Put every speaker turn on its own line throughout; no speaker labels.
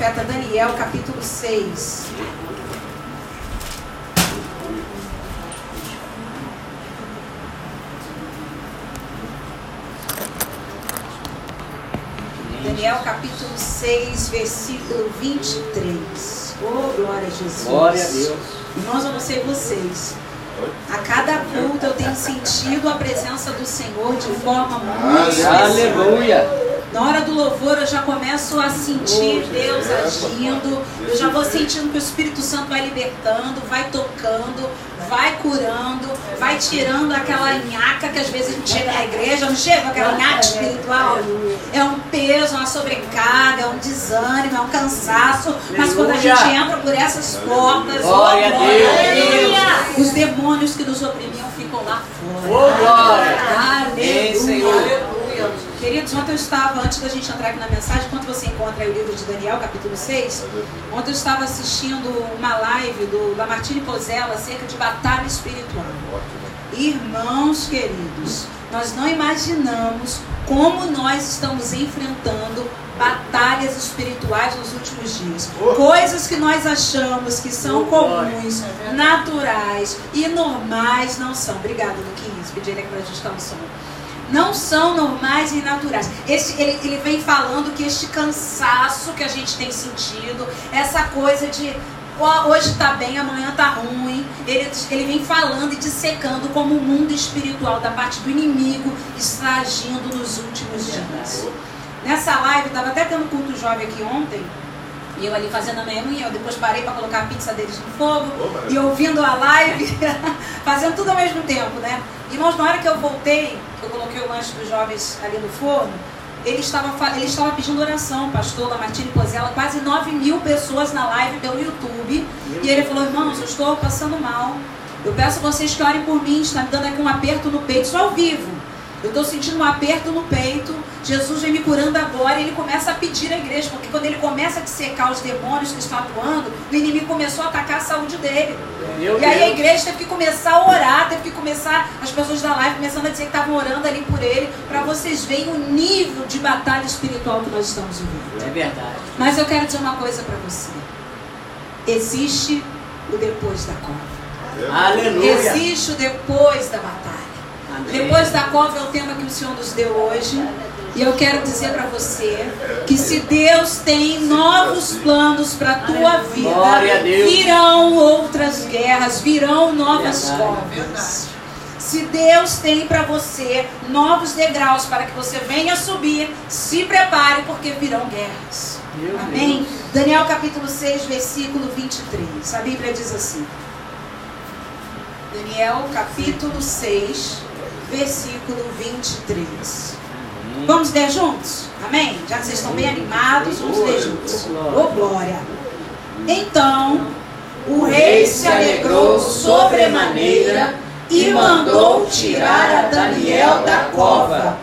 profeta Daniel, capítulo 6. Daniel capítulo 6, versículo 23. Oh, glória a Jesus.
Glória a Deus.
Irmãos, eu não sei vocês. A cada culto eu tenho sentido a presença do Senhor de forma muito especial.
Aleluia.
Na hora do louvor eu já começo a sentir Deus agindo, eu já vou sentindo que o Espírito Santo vai libertando, vai tocando, vai curando, vai tirando aquela nhaca que às vezes a gente chega na igreja, não chega aquela nhaca espiritual. É um peso, uma sobrecarga, é um desânimo, é um cansaço. Mas quando a gente entra por essas portas,
Glória a
oh,
Deus.
os demônios que nos oprimiam ficam lá fora.
Ô, glória.
Aleluia.
Amém, Senhor.
Queridos, ontem eu estava, antes da gente entrar aqui na mensagem, enquanto você encontra aí o livro de Daniel, capítulo 6, ontem eu estava assistindo uma live do Lamartine Pozella acerca de batalha espiritual. Irmãos queridos, nós não imaginamos como nós estamos enfrentando batalhas espirituais nos últimos dias. Coisas que nós achamos que são comuns, naturais e normais não são. Obrigada, Luquinhas. Pedi ele aqui pra gente dar um som não são normais e naturais. Esse, ele, ele vem falando que este cansaço que a gente tem sentido, essa coisa de hoje está bem, amanhã está ruim, ele, ele vem falando e dissecando como o mundo espiritual da parte do inimigo está agindo nos últimos dias. Nessa live, estava até tendo culto jovem aqui ontem, e eu ali fazendo a minha unha, eu depois parei para colocar a pizza deles no fogo, e ouvindo a live, fazendo tudo ao mesmo tempo, né? Irmãos, na hora que eu voltei, que eu coloquei o lanche dos jovens ali no forno, ele estava, ele estava pedindo oração, pastor Lamartine Pozella, quase 9 mil pessoas na live pelo YouTube. E ele falou, irmãos, eu estou passando mal. Eu peço a vocês que orem por mim, está me dando aqui um aperto no peito, isso ao vivo. Eu estou sentindo um aperto no peito. Jesus vem me curando agora. E ele começa a pedir à igreja, porque quando ele começa a dissecar os demônios que estão atuando, o inimigo começou a atacar a saúde dele.
Meu
E aí a
Deus.
igreja teve que começar a orar, teve que começar, as pessoas da live começando a dizer que estavam orando ali por ele, para vocês verem o nível de batalha espiritual que nós estamos vivendo.
É verdade.
Mas eu quero dizer uma coisa para você: existe o depois da cova,
Aleluia.
existe o depois da batalha. Depois da cova é o tema que o Senhor nos deu hoje. E eu quero dizer para você que se Deus tem novos planos para a tua vida, virão outras guerras, virão novas covas. Se Deus tem para você novos degraus para que você venha subir, se prepare porque virão guerras. Amém? Daniel capítulo 6, versículo 23. A Bíblia diz assim. Daniel capítulo 6, versículo 23. Vamos ler juntos? Amém? Já que vocês estão bem animados, vamos ler juntos. Ô glória! Então o rei se alegrou sobremaneira e mandou tirar a Daniel da cova.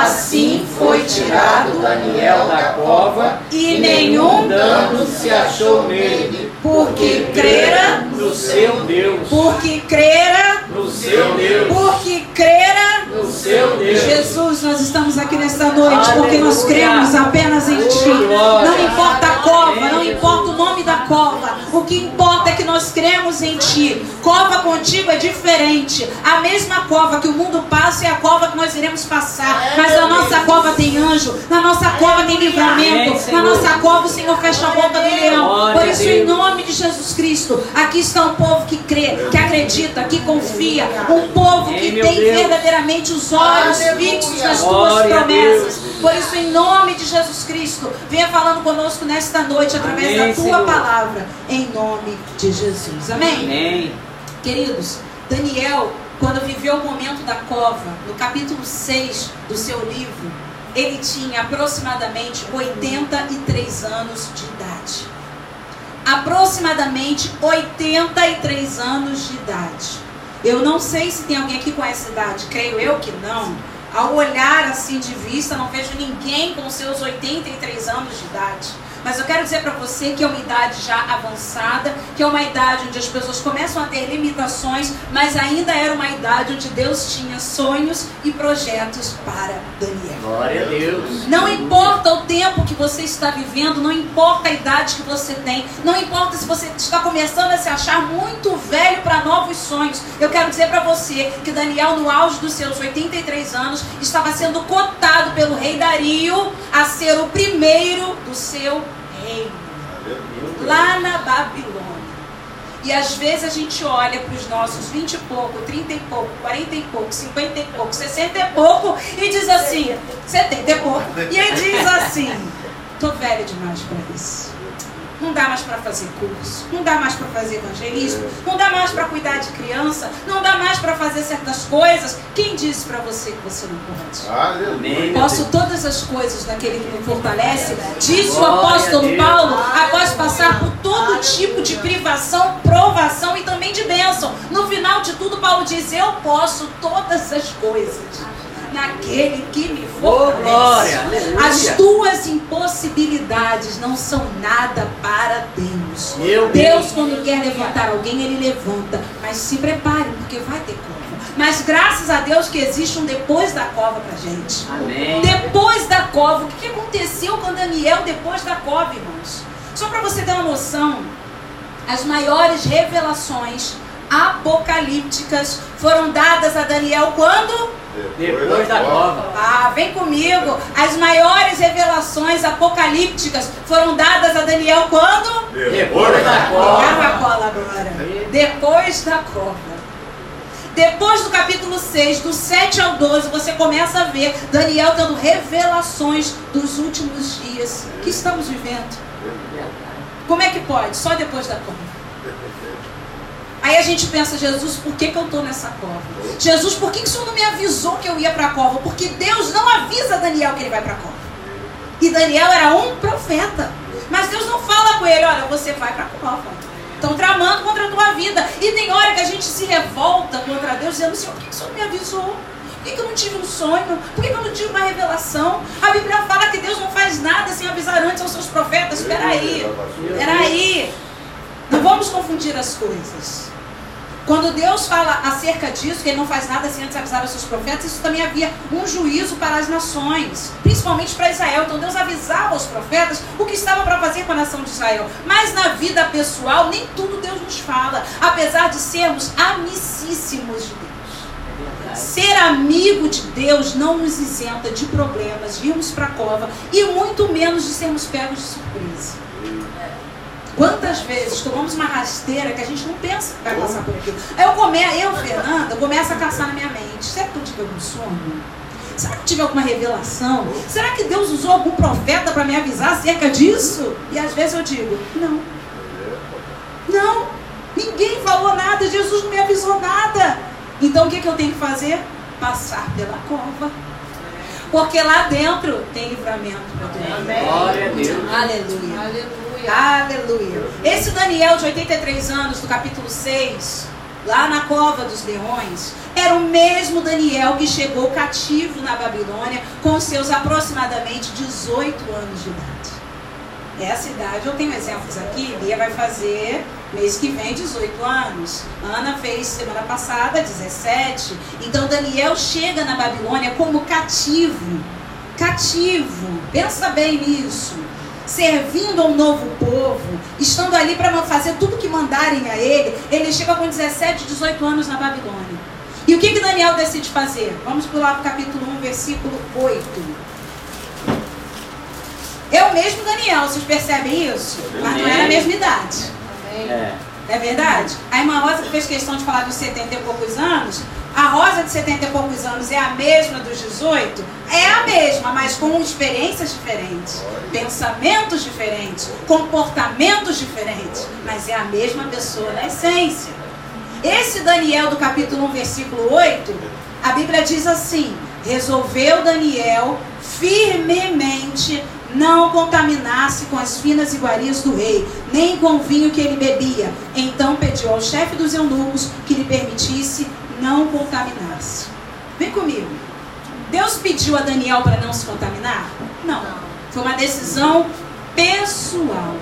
Assim foi tirado
Daniel da cova
e nenhum
dano se achou nele,
porque crera,
no seu Deus,
porque crera,
no seu Deus,
porque crera.
no seu Deus.
Jesus, nós estamos aqui nesta noite porque nós cremos apenas em Ti. Não importa a cova, não importa o nome da cova. O que importa é que nós cremos em Ti. Cova contigo é diferente. A mesma cova que o mundo passa é a cova que nós iremos passar. Mas na nossa cova tem anjo, na nossa cova tem livramento, na nossa cova o Senhor fecha a boca do leão. Por isso, em nome de Jesus Cristo, aqui está um povo que crê, que acredita, que confia. Um povo que tem verdadeiramente os olhos fixos nas tuas promessas. Por isso, em nome de Jesus Cristo, venha falando conosco nesta noite através da tua palavra, em nome de Jesus. Amém?
Amém.
Queridos, Daniel, quando viveu o momento da cova, no capítulo 6 do seu livro, ele tinha aproximadamente 83 anos de idade. Aproximadamente 83 anos de idade. Eu não sei se tem alguém aqui com essa idade, creio eu que não. Ao olhar assim de vista, não vejo ninguém com seus 83 anos de idade. Mas eu quero dizer para você que é uma idade já avançada, que é uma idade onde as pessoas começam a ter limitações, mas ainda era uma idade onde Deus tinha sonhos e projetos para Daniel.
Glória a Deus.
Não importa o tempo que você está vivendo, não importa a idade que você tem, não importa se você está começando a se achar muito velho para novos sonhos. Eu quero dizer para você que Daniel, no auge dos seus 83 anos, estava sendo cotado pelo rei Dario a ser o primeiro do seu reino, lá na Babilônia. E às vezes a gente olha para os nossos 20 e pouco, 30 e pouco, 40 e pouco, 50 e pouco, 60 e pouco e diz assim, 70 e pouco, e aí diz assim, tô velha demais para isso. Não dá mais para fazer curso, não dá mais para fazer evangelismo, não dá mais para cuidar de criança, não dá mais para fazer certas coisas. Quem disse para você que você não pode?
Amém.
Posso todas as coisas daquele que me fortalece, disse o apóstolo. Paulo, após passar por todo tipo de privação, provação e também de bênção. No final de tudo, Paulo diz: Eu posso todas as coisas naquele que me fortalece. As tuas impossibilidades não são nada para Deus.
Meu
Deus,
Deus.
quando quer levantar alguém, ele levanta. Mas se prepare, porque vai ter cova. Mas graças a Deus que existe um depois da cova pra gente.
Amém.
Depois da cova. O que que aconteceu com Daniel depois da cova, irmãos? Só para você ter uma noção, as maiores revelações apocalípticas foram dadas a Daniel quando?
Depois da cova.
Ah, vem comigo. As maiores revelações apocalípticas foram dadas a Daniel quando?
Depois da
Agarra
cova.
a cola agora. Depois da cova. Depois do capítulo 6, do 7 ao 12, você começa a ver Daniel tendo revelações dos últimos dias que estamos vivendo. Como é que pode? Só depois da cova. Aí a gente pensa, Jesus, por que, que eu estou nessa cova? Jesus, por que, que o Senhor não me avisou que eu ia para a cova? Porque Deus não avisa Daniel que ele vai para a cova. E Daniel era um profeta. Mas Deus não fala com ele, olha, você vai para a cova. Estão tramando contra a tua vida. E tem hora que a gente se revolta contra Deus, dizendo, Senhor, por que, que o Senhor não me avisou? Por que, que eu não tive um sonho? Por que, que eu não tive uma revelação? A Bíblia fala que Deus não faz nada sem avisar antes aos seus profetas. Espera aí. Peraí. Não vamos confundir as coisas. Quando Deus fala acerca disso, que ele não faz nada sem antes avisar os seus profetas, isso também havia um juízo para as nações, principalmente para Israel. Então Deus avisava aos profetas o que estava para fazer com a nação de Israel. Mas na vida pessoal, nem tudo Deus nos fala, apesar de sermos amicíssimos de Deus. Ser amigo de Deus não nos isenta de problemas, de irmos para a cova e muito menos de sermos pegos de surpresa. Quantas vezes tomamos uma rasteira que a gente não pensa que vai passar por aquilo? Aí eu, come, eu Fernanda, começo a caçar na minha mente. Será que eu tive algum sonho? Será que tive alguma revelação? Será que Deus usou algum profeta para me avisar acerca disso? E às vezes eu digo, não. Não. Ninguém falou nada, Jesus não me avisou nada. Então o que, que eu tenho que fazer? Passar pela cova. Porque lá dentro tem livramento para tu.
Glória a Deus.
Aleluia.
Aleluia.
Aleluia. Esse Daniel de 83 anos, do capítulo 6, lá na cova dos leões, era o mesmo Daniel que chegou cativo na Babilônia com seus aproximadamente 18 anos de idade. Essa idade, eu tenho exemplos aqui, Lia vai fazer mês que vem 18 anos. Ana fez semana passada 17. Então Daniel chega na Babilônia como cativo. Cativo. Pensa bem nisso servindo a um novo povo, estando ali para fazer tudo que mandarem a ele, ele chega com 17, 18 anos na Babilônia. E o que, que Daniel decide fazer? Vamos pular para o capítulo 1, versículo 8. É o mesmo Daniel, vocês percebem isso? Mas não era a mesma idade.
Amém.
É.
É verdade? A irmã Rosa que fez questão de falar dos 70 e poucos anos, a Rosa de 70 e poucos anos é a mesma dos 18? É a mesma, mas com experiências diferentes, pensamentos diferentes, comportamentos diferentes, mas é a mesma pessoa na essência. Esse Daniel do capítulo 1, versículo 8, a Bíblia diz assim: Resolveu Daniel firmemente não contaminar-se com as finas iguarias do rei, nem com o vinho que ele bebia. Então pediu ao chefe dos eunucos que lhe permitisse não contaminar-se. Vem comigo. Deus pediu a Daniel para não se contaminar? Não. Foi uma decisão pessoal.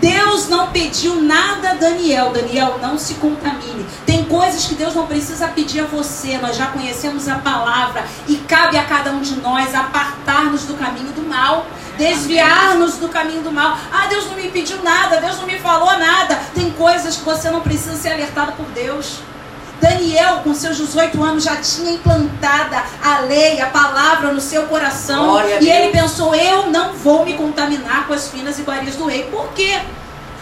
Deus não pediu nada a Daniel. Daniel, não se contamine. Tem coisas que Deus não precisa pedir a você. Nós já conhecemos a palavra. E cabe a cada um de nós apartar-nos do caminho do mal. Desviar-nos do caminho do mal. Ah, Deus não me pediu nada. Deus não me falou nada. Tem coisas que você não precisa ser alertado por Deus. Daniel, com seus 18 anos, já tinha implantada a lei, a palavra no seu coração.
Glória
e ele pensou: eu não vou me contaminar com as finas iguarias do rei. Por quê?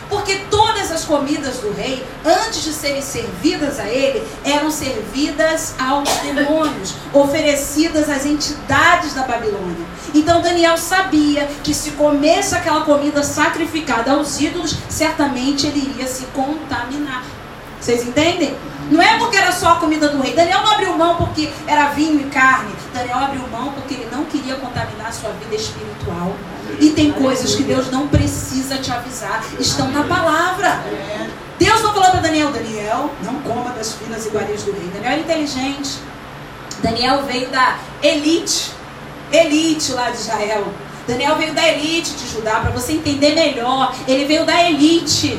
Porque todas as comidas do rei, antes de serem servidas a ele, eram servidas aos demônios, oferecidas às entidades da Babilônia. Então Daniel sabia que se comesse aquela comida sacrificada aos ídolos, certamente ele iria se contaminar. Vocês entendem? Não é porque era só a comida do rei. Daniel não abriu mão porque era vinho e carne. Daniel abriu mão porque ele não queria contaminar a sua vida espiritual. E tem coisas que Deus não precisa te avisar. Estão na palavra. Deus não falou para Daniel, Daniel, não coma das finas iguarias do rei. Daniel era inteligente. Daniel veio da elite. Elite lá de Israel. Daniel veio da elite de Judá, para você entender melhor. Ele veio da elite.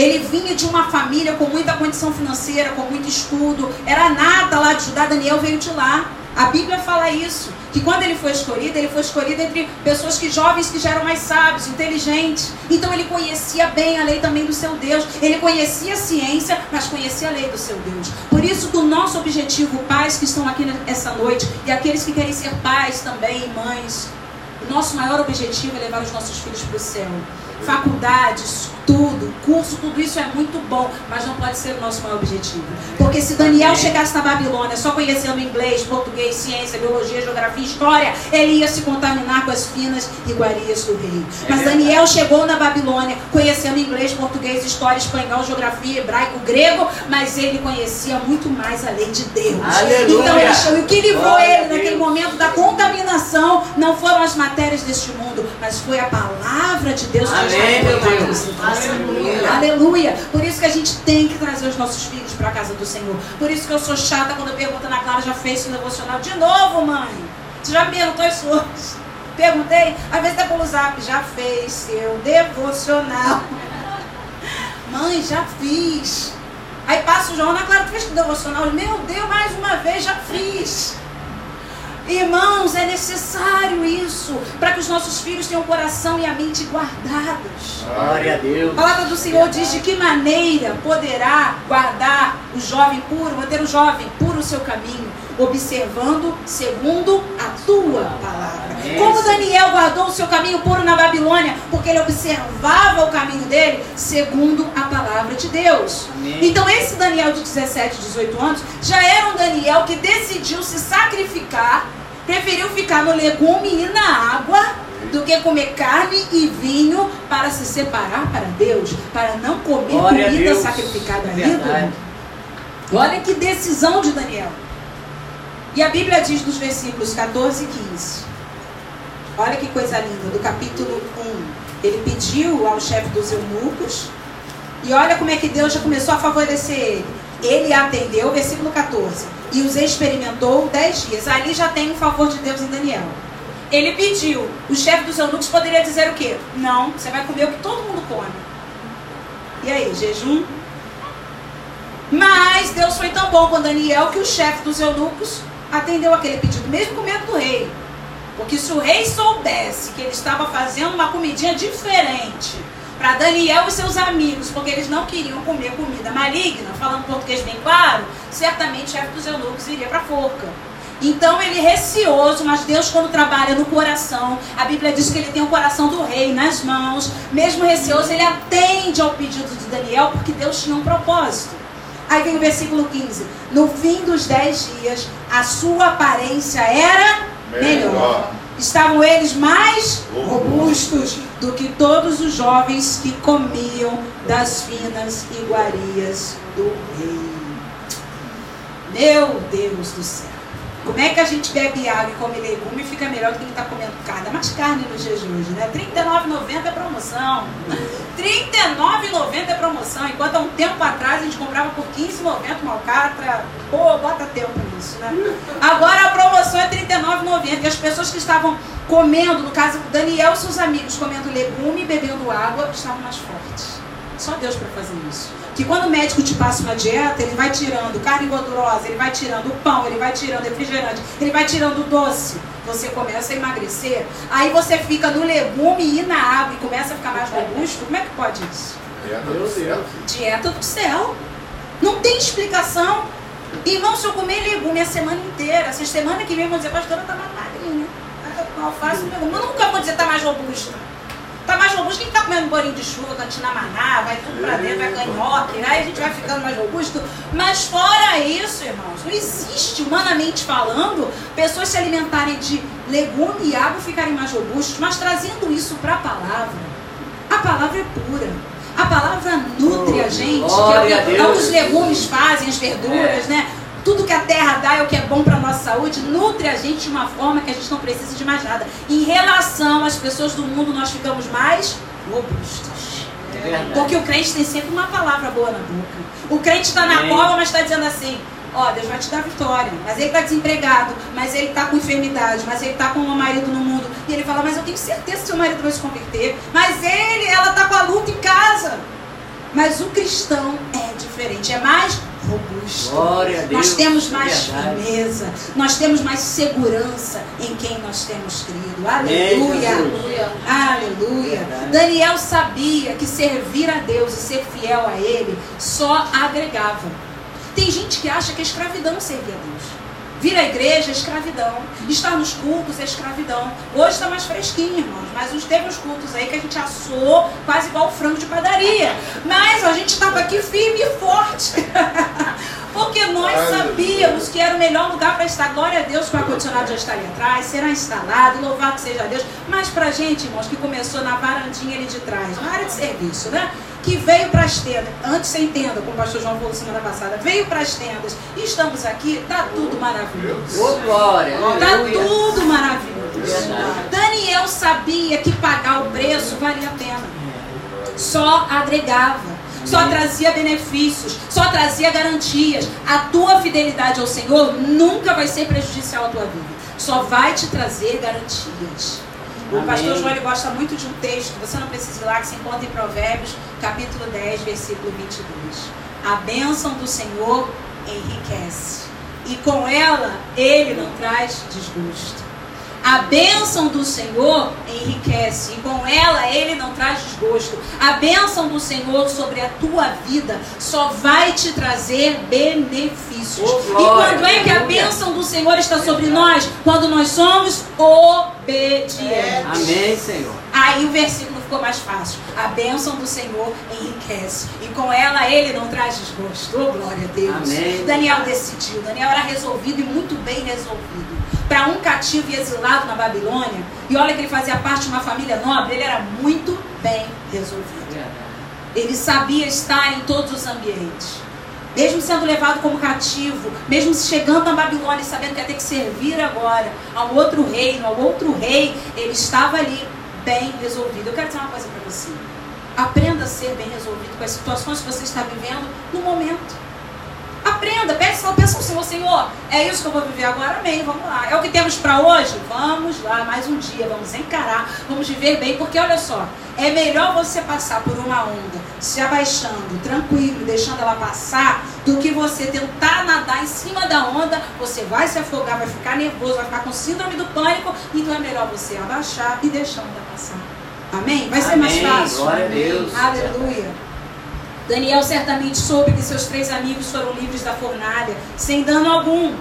Ele vinha de uma família com muita condição financeira, com muito estudo. Era nada lá de Judá. Daniel veio de lá. A Bíblia fala isso, que quando ele foi escolhido, ele foi escolhido entre pessoas que jovens que já eram mais sábios, inteligentes. Então ele conhecia bem a lei também do seu Deus. Ele conhecia a ciência, mas conhecia a lei do seu Deus. Por isso, do nosso objetivo, pais que estão aqui essa noite e aqueles que querem ser pais também, mães, o nosso maior objetivo é levar os nossos filhos para o céu. Faculdades, tudo, curso, tudo isso é muito bom, mas não pode ser o nosso maior objetivo. Porque se Daniel chegasse na Babilônia só conhecendo inglês, português, ciência, biologia, geografia, história, ele ia se contaminar com as finas iguarias do rei. Mas Daniel chegou na Babilônia conhecendo inglês, português, história, espanhol, geografia, hebraico, grego, mas ele conhecia muito mais a lei de Deus.
Aleluia.
Então ele o que livrou
Glória
ele naquele
Deus.
momento da contaminação não foram as matérias deste mundo, mas foi a palavra de Deus que
Amém, meu Deus.
Aleluia. Aleluia. Por isso que a gente tem que trazer os nossos filhos para a casa do Senhor. Por isso que eu sou chata quando pergunta na Clara, já fez seu devocional? De novo, mãe. Você já me perguntou isso hoje? Perguntei? Às vezes até pelo zap, já fez seu devocional. Mãe, já fiz. Aí passa o João, na Clara, tu fez teu devocional? Meu Deus, mais uma vez, já fiz. Irmãos, é necessário isso para que os nossos filhos tenham o coração e a mente guardados.
Glória a Deus.
A palavra do Senhor diz de que maneira poderá guardar o jovem puro, manter o jovem puro o seu caminho, observando segundo a tua palavra. Como Daniel guardou o seu caminho puro na Babilônia, porque ele observava o caminho dele segundo a palavra de Deus.
Amém.
Então esse Daniel de 17, 18 anos já era um Daniel que decidiu se sacrificar, preferiu ficar no legume e na água do que comer carne e vinho para se separar para Deus, para não comer
Glória
comida sacrificada a ídolo. Olha que decisão de Daniel. E a Bíblia diz nos versículos 14 e 15. Olha que coisa linda, do capítulo 1. Ele pediu ao chefe dos eunucos. E olha como é que Deus já começou a favorecer ele. Ele atendeu, versículo 14. E os experimentou 10 dias. Ali já tem o favor de Deus em Daniel. Ele pediu. O chefe dos eunucos poderia dizer o quê? Não, você vai comer o que todo mundo come. E aí, jejum? Mas Deus foi tão bom com Daniel que o chefe dos eunucos atendeu aquele pedido, mesmo com medo do rei. Porque se o rei soubesse que ele estava fazendo uma comidinha diferente para Daniel e seus amigos, porque eles não queriam comer comida maligna, falando português bem claro, certamente o chefe dos eunucos iria para a forca. Então ele receoso, mas Deus quando trabalha no coração, a Bíblia diz que ele tem o coração do rei nas mãos, mesmo receoso, ele atende ao pedido de Daniel, porque Deus tinha um propósito. Aí vem o versículo 15. No fim dos dez dias, a sua aparência era melhor.
Melhor.
Estavam eles mais
Robustos.
do que todos os jovens que comiam das finas iguarias do rei. Meu Deus do céu. Como é que a gente bebe água e come legume e fica melhor do que quem está comendo carne? É mais carne nos dias de hoje, né? R$ 39,90 é promoção. R$ 39,90 é promoção. Enquanto há um tempo atrás a gente comprava por R$ 15,90 uma alcatra. Pô, bota tempo nisso, né? Agora a promoção é R$ 39,90. E as pessoas que estavam comendo, no caso, Daniel e seus amigos comendo legume e bebendo água, estavam mais fortes. Só Deus para fazer isso. Que quando o médico te passa uma dieta, ele vai tirando carne gordurosa, ele vai tirando o pão, ele vai tirando refrigerante, ele vai tirando o doce. Você começa a emagrecer. Aí você fica no legume e na água e começa a ficar mais robusto. Como é que pode isso?
Dieta do céu.
Dieta do céu. Não tem explicação. Irmão, se eu comer legume a semana inteira, essa semana que vem vão dizer, pastora, tá mais magrinha. Tá alface, legume. Eu nunca vou dizer, tá mais robusta. Tá mais robusto. Quem tá comendo bolinho de chuva, cantina maná, vai tudo pra dentro, vai canhoque, aí a gente vai ficando mais robusto. Mas fora isso, irmãos, não existe, humanamente falando, pessoas se alimentarem de legume e água ficarem mais robustos, mas trazendo isso para a palavra. A palavra é pura. A palavra nutre a gente, que é o que é os legumes fazem, as verduras, né? Tudo que a terra dá é o que é bom para a nossa saúde, nutre a gente de uma forma que a gente não precisa de mais nada. Em relação às pessoas do mundo, nós ficamos mais robustos. É Porque o crente tem sempre uma palavra boa na boca. O crente está na cova, mas está dizendo assim: Ó, Deus vai te dar vitória. Mas ele está desempregado, mas ele está com enfermidade, mas ele está com um marido no mundo. E ele fala: Mas eu tenho certeza que seu marido vai se converter. Mas ele, ela está com a luta em casa. Mas o cristão é diferente, é mais robusto.
Deus.
Nós temos mais firmeza, nós temos mais segurança em quem nós temos crido. Aleluia. Aleluia. Aleluia. Daniel sabia que servir a Deus e ser fiel a Ele só agregava. Tem gente que acha que a escravidão é servir a Deus. Vir à igreja é escravidão. Estar nos cultos é escravidão. Hoje está mais fresquinho, irmãos. Mas os teve os cultos aí que a gente assou quase igual frango de padaria. Mas a gente estava aqui firme e forte. Porque nós sabíamos que era o melhor lugar para estar. Glória a Deus que o ar-condicionado já está ali atrás, será instalado, louvado seja Deus. Mas para a gente, irmãos, que começou na varandinha ali de trás, na área de serviço, né? Que veio para as tendas, antes você entenda, como o pastor João falou semana passada, veio para as tendas e estamos aqui, tá tudo maravilhoso.
Oh, glória!
Tá tudo maravilhoso. Daniel sabia que pagar o preço valia a pena. Só agregava. Só trazia benefícios, só trazia garantias. A tua fidelidade ao Senhor nunca vai ser prejudicial à tua vida. Só vai te trazer garantias. O pastor João ele gosta muito de um texto, você não precisa ir lá, que se encontra em Provérbios, capítulo 10, versículo 22. A bênção do Senhor enriquece, e com ela ele não traz desgosto. A bênção do Senhor enriquece e com ela ele não traz desgosto. A bênção do Senhor sobre a tua vida só vai te trazer benefícios. Oh, e quando é que a bênção do Senhor está sobre nós? Quando nós somos obedientes.
Amém, Senhor.
Aí o versículo ficou mais fácil. A bênção do Senhor enriquece. E com ela ele não traz desgosto. Oh, glória a Deus.
Amém.
Daniel decidiu. Daniel era resolvido e muito bem resolvido para um cativo e exilado na Babilônia, e olha que ele fazia parte de uma família nobre, ele era muito bem resolvido. Ele sabia estar em todos os ambientes. Mesmo sendo levado como cativo, mesmo chegando na Babilônia e sabendo que ia ter que servir agora ao outro reino, ao outro rei, ele estava ali bem resolvido. Eu quero dizer uma coisa para você. Aprenda a ser bem resolvido com as situações que você está vivendo no momento. Aprenda, peça, peça ao Senhor, Senhor, é isso que eu vou viver agora, amém, vamos lá. É o que temos para hoje? Vamos lá, mais um dia, vamos encarar, vamos viver bem, porque olha só, é melhor você passar por uma onda, se abaixando, tranquilo, deixando ela passar, do que você tentar nadar em cima da onda, você vai se afogar, vai ficar nervoso, vai ficar com síndrome do pânico, então é melhor você abaixar e deixar a onda passar. Amém? Vai ser
amém.
mais fácil.
Glória a Deus.
Aleluia. Daniel certamente soube que seus três amigos foram livres da fornalha, sem dano algum.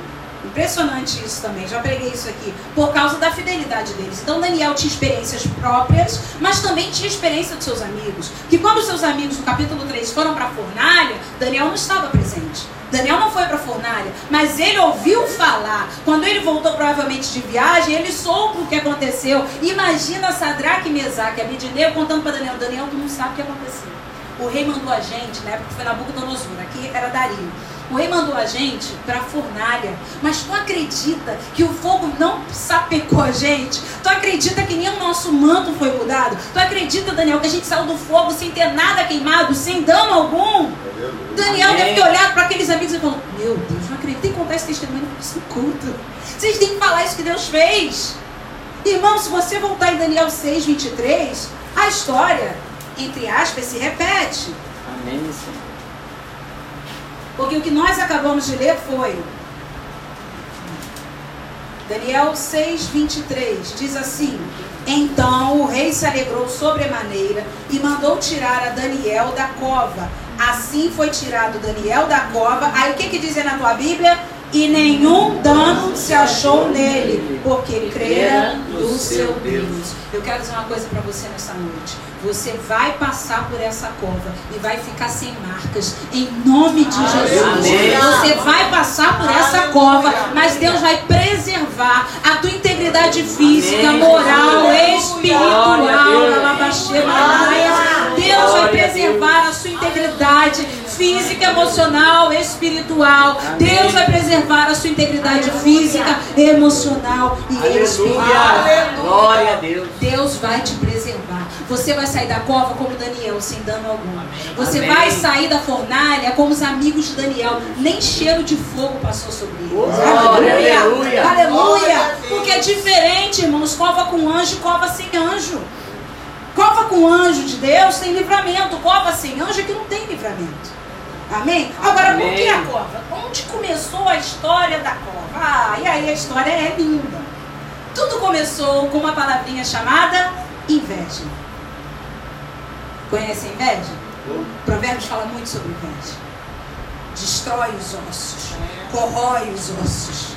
Impressionante isso também, já preguei isso aqui, por causa da fidelidade deles. Então Daniel tinha experiências próprias, mas também tinha experiência dos seus amigos. Que quando seus amigos, no capítulo 3, foram para a fornalha, Daniel não estava presente. Daniel não foi para a fornalha, mas ele ouviu falar. Quando ele voltou provavelmente de viagem, ele soube o que aconteceu. Imagina Sadraque, Mesaque e Abidineu contando para Daniel, Daniel, tu não sabe o que aconteceu o rei mandou a gente, na época foi Nabucodonosor, aqui era Dario. O rei mandou a gente para a fornalha. Mas tu acredita que o fogo não sapecou a gente? Tu acredita que nem o nosso manto foi mudado? Tu acredita, Daniel, que a gente saiu do fogo sem ter nada queimado, sem dano algum? Daniel deve ter olhado para aqueles amigos e falou: Meu Deus, não acredito em contar esse testemunho, se conta. Vocês têm que falar isso que Deus fez. Irmão, se você voltar em Daniel 6, 23, a história, entre aspas, se repete.
Amém, Senhor.
Porque o que nós acabamos de ler foi Daniel 6, 23 diz assim: Então o rei se alegrou sobremaneira e mandou tirar a Daniel da cova. Assim foi tirado Daniel da cova. Aí o que, que diz na tua Bíblia? E nenhum dano se achou nele, porque crera no seu Deus. Eu quero dizer uma coisa para você nessa noite. Você vai passar por essa cova e vai ficar sem marcas, em nome de Jesus. Amém. Você vai passar por essa cova, mas Deus vai preservar a tua integridade física, moral, espiritual. Deus vai preservar a sua integridade física, emocional, espiritual. Deus vai preservar a sua integridade física, emocional e Aleluia. espiritual.
Glória a Deus.
Deus vai te preservar. Você vai sair da cova como Daniel, sem dano algum. Você Amém. vai sair da fornalha como os amigos de Daniel. Nem cheiro de fogo passou sobre eles.
Aleluia. Aleluia.
Aleluia. Porque é diferente, irmãos. Cova com anjo e cova sem anjo. Cova com anjo de Deus tem livramento. Cova sem anjo é que não tem livramento. Amém? Agora, Amém. por que a cova? Onde começou a história da cova? Ah, e aí a história é linda. Tudo começou com uma palavrinha chamada inveja. Conhece a inveja? Provérbios fala muito sobre inveja. Destrói os ossos, corrói os ossos.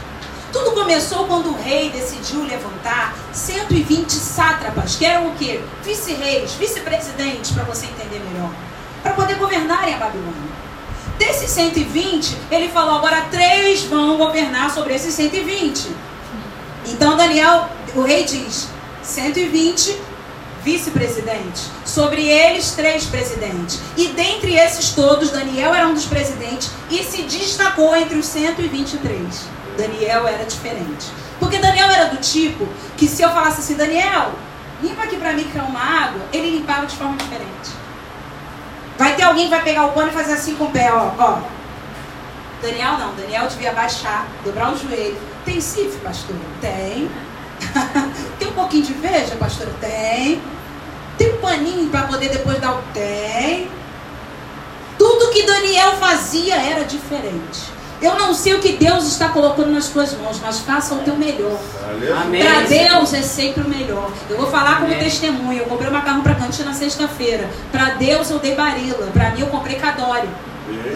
Tudo começou quando o rei decidiu levantar 120 sátrapas, que eram o quê? Vice-reis, vice-presidentes, para você entender melhor, para poder governarem a Babilônia. Desses 120, ele falou: agora três vão governar sobre esses 120. Então Daniel, o rei diz: 120 vice-presidentes. Sobre eles, três presidentes. E dentre esses todos, Daniel era um dos presidentes e se destacou entre os 123. Daniel era diferente. Porque Daniel era do tipo que se eu falasse assim, Daniel, limpa aqui para mim que é uma água, ele limpava de forma diferente. Vai ter alguém que vai pegar o pano e fazer assim com o pé, ó. ó. Daniel não, Daniel devia baixar, dobrar o joelho. Tem cif, pastor? Tem. Tem um pouquinho de veja, pastor? Tem. Tem um paninho para poder depois dar o tem. Tudo que Daniel fazia era diferente. Eu não sei o que Deus está colocando nas tuas mãos, mas faça o teu melhor. Para Deus é sempre o melhor. Eu vou falar como Amém. testemunho. Eu comprei macarrão para cantina na sexta-feira. Para Deus eu dei barila. Para mim eu comprei cadório.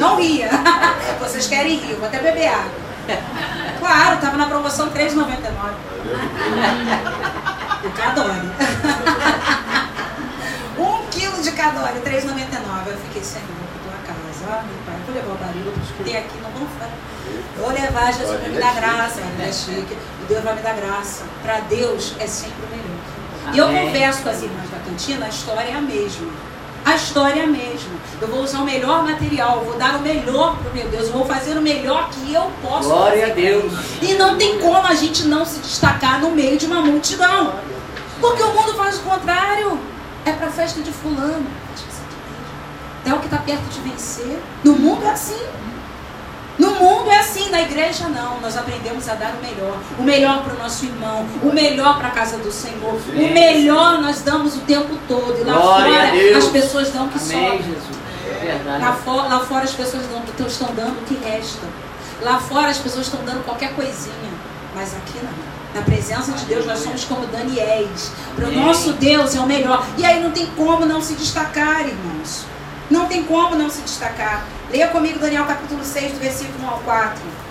Não ria. Vocês querem rir, eu vou até beber água. Claro, estava na promoção 3,99. O cadório. um quilo de cadório, 3,99. Eu fiquei, Senhor. Ah, meu pai, vou levar o barilo, tem aqui, não vou Vou levar Jesus para me dar graça, é chique. E Deus vai me dar graça. Para Deus é sempre o melhor. E eu converso com as irmãs da cantina, a história é a mesma. A história é a mesma. Eu vou usar o melhor material, vou dar o melhor para o meu Deus, eu vou fazer o melhor que eu posso
Glória
fazer.
a Deus.
E não tem como a gente não se destacar no meio de uma multidão. Porque o mundo faz o contrário. É para festa de fulano. É o que está perto de vencer. No mundo é assim. No mundo é assim, na igreja não. Nós aprendemos a dar o melhor. O melhor para o nosso irmão, o melhor para a casa do Senhor. O melhor nós damos o tempo todo. E lá
Glória
fora as pessoas dão o que
Amém. É.
Lá, fora, lá fora as pessoas dão, estão dando o que resta. Lá fora as pessoas estão dando qualquer coisinha. Mas aqui não. Na presença de Deus nós somos como Daniéis. Para o nosso Deus é o melhor. E aí não tem como não se destacar, irmãos. Não tem como não se destacar. Leia comigo Daniel capítulo 6, do versículo 1 ao 4.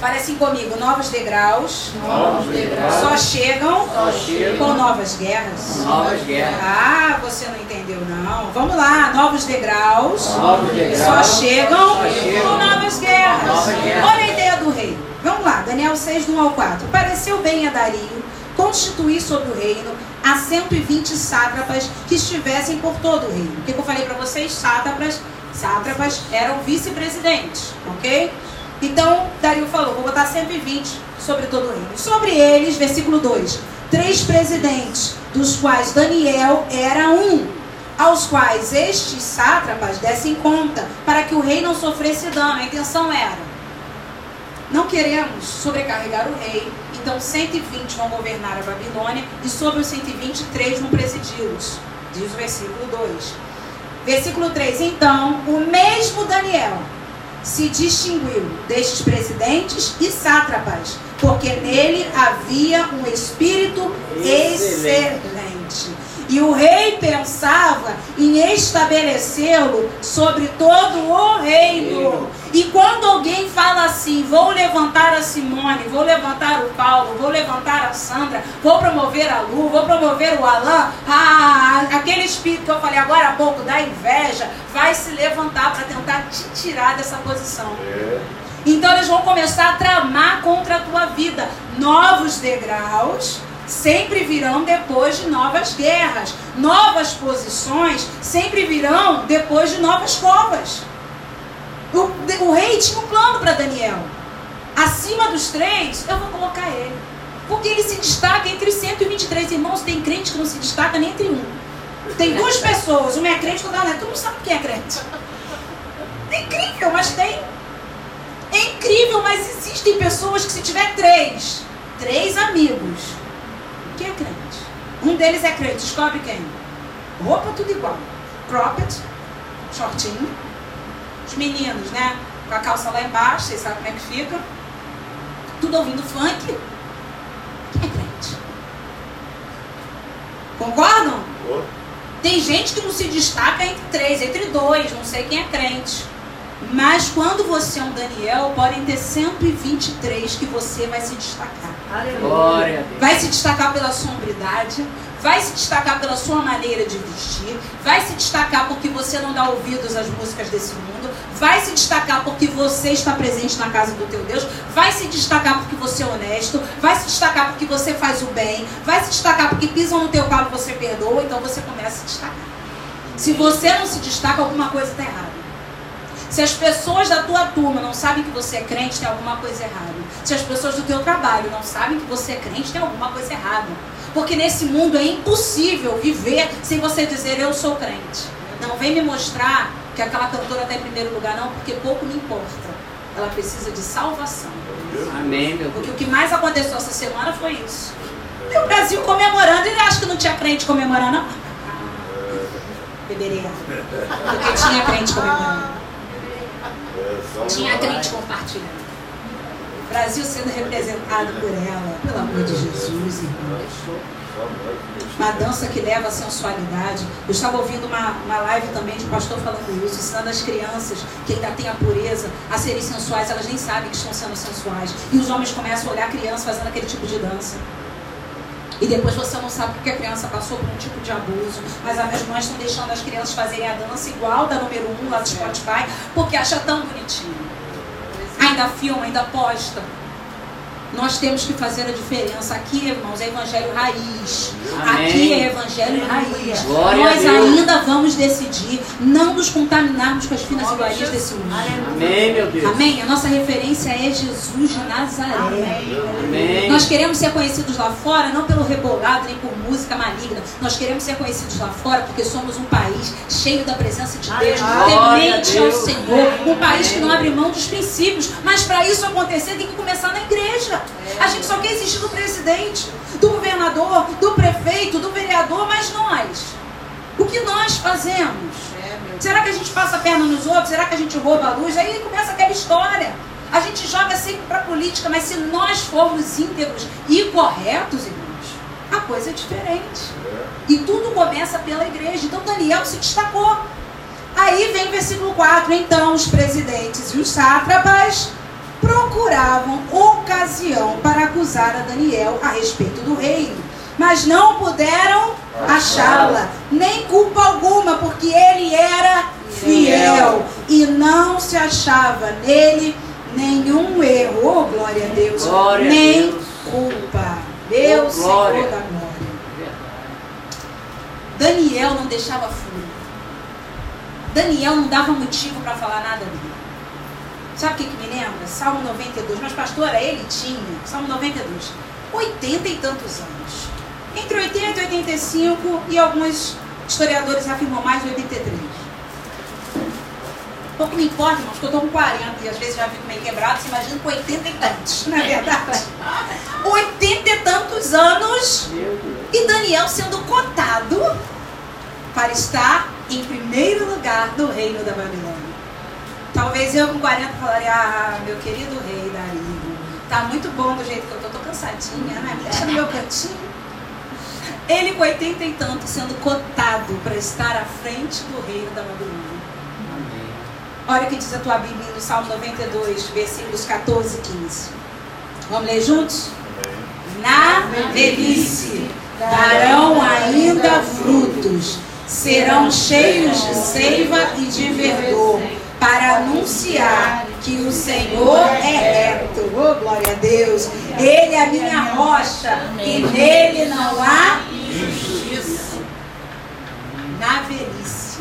Fale assim comigo, novos degraus,
novos degraus
só, chegam
só chegam
com novas guerras.
Novas guerras.
Ah, você não entendeu não. Vamos lá, novos degraus,
novos degraus
só, chegam
só chegam
com novas guerras.
novas guerras.
Olha a ideia do rei. Vamos lá, Daniel 6, do 1 ao 4. Pareceu bem a Dario constituir sobre o reino a 120 sátrapas que estivessem por todo o reino. O que eu falei para vocês? Sátrapas sátrapas eram vice-presidentes, ok? Então, Dario falou, vou botar 120 sobre todo o reino. Sobre eles, versículo 2, três presidentes, dos quais Daniel era um, aos quais estes sátrapas dessem conta, para que o rei não sofresse dano. A intenção era, Não queremos sobrecarregar o rei, então 120 vão governar a Babilônia e sobre os 123 vão presidi-los. Diz o versículo 2. Versículo 3. Então, o mesmo Daniel se distinguiu destes presidentes e sátrapas, porque nele havia um espírito excelente. excelente e o rei pensava em estabelecê-lo sobre todo o reino. E quando alguém fala assim, vou levantar a Simone, vou levantar o Paulo, vou levantar a Sandra, vou promover a Lu, vou promover o Alain, ah, aquele espírito que eu falei agora há pouco da inveja vai se levantar para tentar te tirar dessa posição. É. Então eles vão começar a tramar contra a tua vida novos degraus sempre virão depois de novas guerras. Novas posições sempre virão depois de novas covas. O, o rei tinha um plano para Daniel. Acima dos três, eu vou colocar ele. Porque ele se destaca entre 123 irmãos. Tem crente que não se destaca nem entre um. Tem duas pessoas, uma é crente, outra não é. Tu não sabe quem é crente. É incrível, mas tem. É incrível, mas existem pessoas que se tiver três, três amigos, quem é crente? Um deles é crente. Descobre quem? Roupa tudo igual. Cropped, shortinho. Os meninos, né? Com a calça lá embaixo, vocês sabem como é que fica. Tudo ouvindo funk. Quem é crente? Concordam? Oh. Tem gente que não se destaca entre três, entre dois, não sei quem é crente. Mas quando você é um Daniel, podem ter 123 que você vai se destacar.
Glória.
Vai se destacar pela sombridade, vai se destacar pela sua maneira de vestir, vai se destacar porque você não dá ouvidos às músicas desse mundo, vai se destacar porque você está presente na casa do teu Deus, vai se destacar porque você é honesto, vai se destacar porque você faz o bem, vai se destacar porque pisam no teu calo você perdoa, então você começa a se destacar. Se você não se destaca, alguma coisa está errada. Se as pessoas da tua turma não sabem que você é crente, tem alguma coisa errada. Se as pessoas do teu trabalho não sabem que você é crente, tem alguma coisa errada. Porque nesse mundo é impossível viver sem você dizer eu sou crente. Não vem me mostrar que aquela cantora está em primeiro lugar, não, porque pouco me importa. Ela precisa de salvação.
Amém, meu Deus.
Porque o que mais aconteceu essa semana foi isso. E o Brasil comemorando, ele acha que não tinha crente comemorando, não. Beberia. Porque tinha crente comemorando. Tinha crente compartilhando. O Brasil sendo representado por ela, pelo amor de Jesus, irmãos. Uma dança que leva a sensualidade. Eu estava ouvindo uma, uma live também de um pastor falando isso, ensinando as crianças que ainda têm a pureza a serem sensuais, elas nem sabem que estão sendo sensuais. E os homens começam a olhar a criança fazendo aquele tipo de dança. E depois você não sabe porque a criança passou por um tipo de abuso. Mas as mães estão deixando as crianças fazerem a dança igual da número 1 um lá do Spotify, porque acha tão bonitinho. Ainda filma, ainda posta. Nós temos que fazer a diferença. Aqui, irmãos, é evangelho raiz. Amém. Aqui é evangelho raiz.
Glória
Nós ainda vamos decidir não nos contaminarmos com as finas iguarias desse mundo.
Amém, meu Deus.
Amém. A nossa referência é Jesus de Nazaré.
Amém.
Nós queremos ser conhecidos lá fora, não pelo rebolado nem por música maligna. Nós queremos ser conhecidos lá fora porque somos um país cheio da presença de Deus, temente ao Senhor. Um país que não abre mão dos princípios. Mas para isso acontecer, tem que começar na igreja. A gente só quer existir do presidente, do governador, do prefeito, do vereador, mas nós. O que nós fazemos? Será que a gente passa a perna nos outros? Será que a gente rouba a luz? Aí começa aquela história. A gente joga sempre para a política, mas se nós formos íntegros e corretos, irmãos, a coisa é diferente. E tudo começa pela igreja. Então Daniel se destacou. Aí vem o versículo 4. Então os presidentes e os sátrapas procuravam ocasião para acusar a Daniel a respeito do reino, mas não puderam achá-la, nem culpa alguma, porque ele era fiel e não se achava nele nenhum erro. Oh, glória a Deus!
Glória
nem
a Deus.
culpa. Deus,
Oh, glória.
Senhor da glória. Daniel não deixava furo. Daniel não dava motivo para falar nada dele. Sabe o que, que me lembra? Salmo 92. Mas, pastora, ele tinha, Salmo 92, 80 e tantos anos. Entre 80 e 85, e alguns historiadores afirmam mais de 83. Pouco me importa, irmãos, que eu estou com 40 e às vezes já fico meio quebrado, você imagina com 80 e tantos, não é verdade? 80 e tantos anos e Daniel sendo cotado para estar em primeiro lugar do reino da Babilônia. Talvez eu com 40 falaria, ah, meu querido rei Dario, tá muito bom do jeito que eu tô, tô cansadinha, né? Deixa no meu cantinho. Ele com 80 e tanto sendo cotado para estar à frente do reino da Babilônia. Olha o que diz a tua Bíblia no Salmo 92, versículos 14 e 15. Vamos ler juntos? Na velhice darão ainda frutos, serão cheios de seiva e de verdor, para anunciar que o Senhor é reto. Oh, glória a Deus! Ele é a minha rocha e nele não há injustiça. Na velhice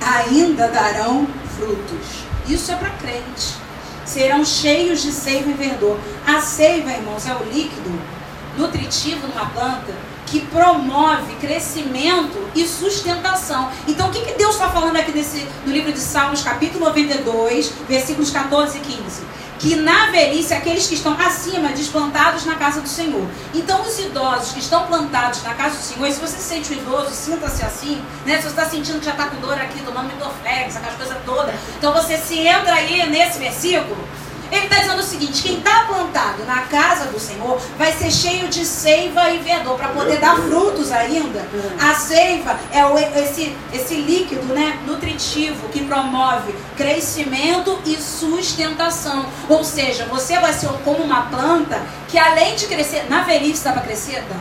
ainda darão frutos. Isso é para crente. Serão cheios de seiva e verdor. A seiva, irmãos, é o líquido nutritivo numa planta que promove crescimento e sustentação. Então, o que, que Deus está falando aqui nesse, no livro de Salmos, capítulo 92, versículos 14 e 15? que na velhice aqueles que estão acima desplantados na casa do Senhor. Então os idosos que estão plantados na casa do Senhor, se você se sente um idoso, sinta-se assim, né? Se você está sentindo que já está com dor aqui, tomando midoflex, aquelas coisas todas, então você se entra aí nesse versículo, ele está dizendo o seguinte: quem está plantado na casa do Senhor vai ser cheio de seiva e verdor para poder dar frutos ainda. A seiva é o, esse, esse líquido né, nutritivo que promove crescimento e sustentação. Ou seja, você vai ser como uma planta que além de crescer, na velhice dá para crescer? Dá.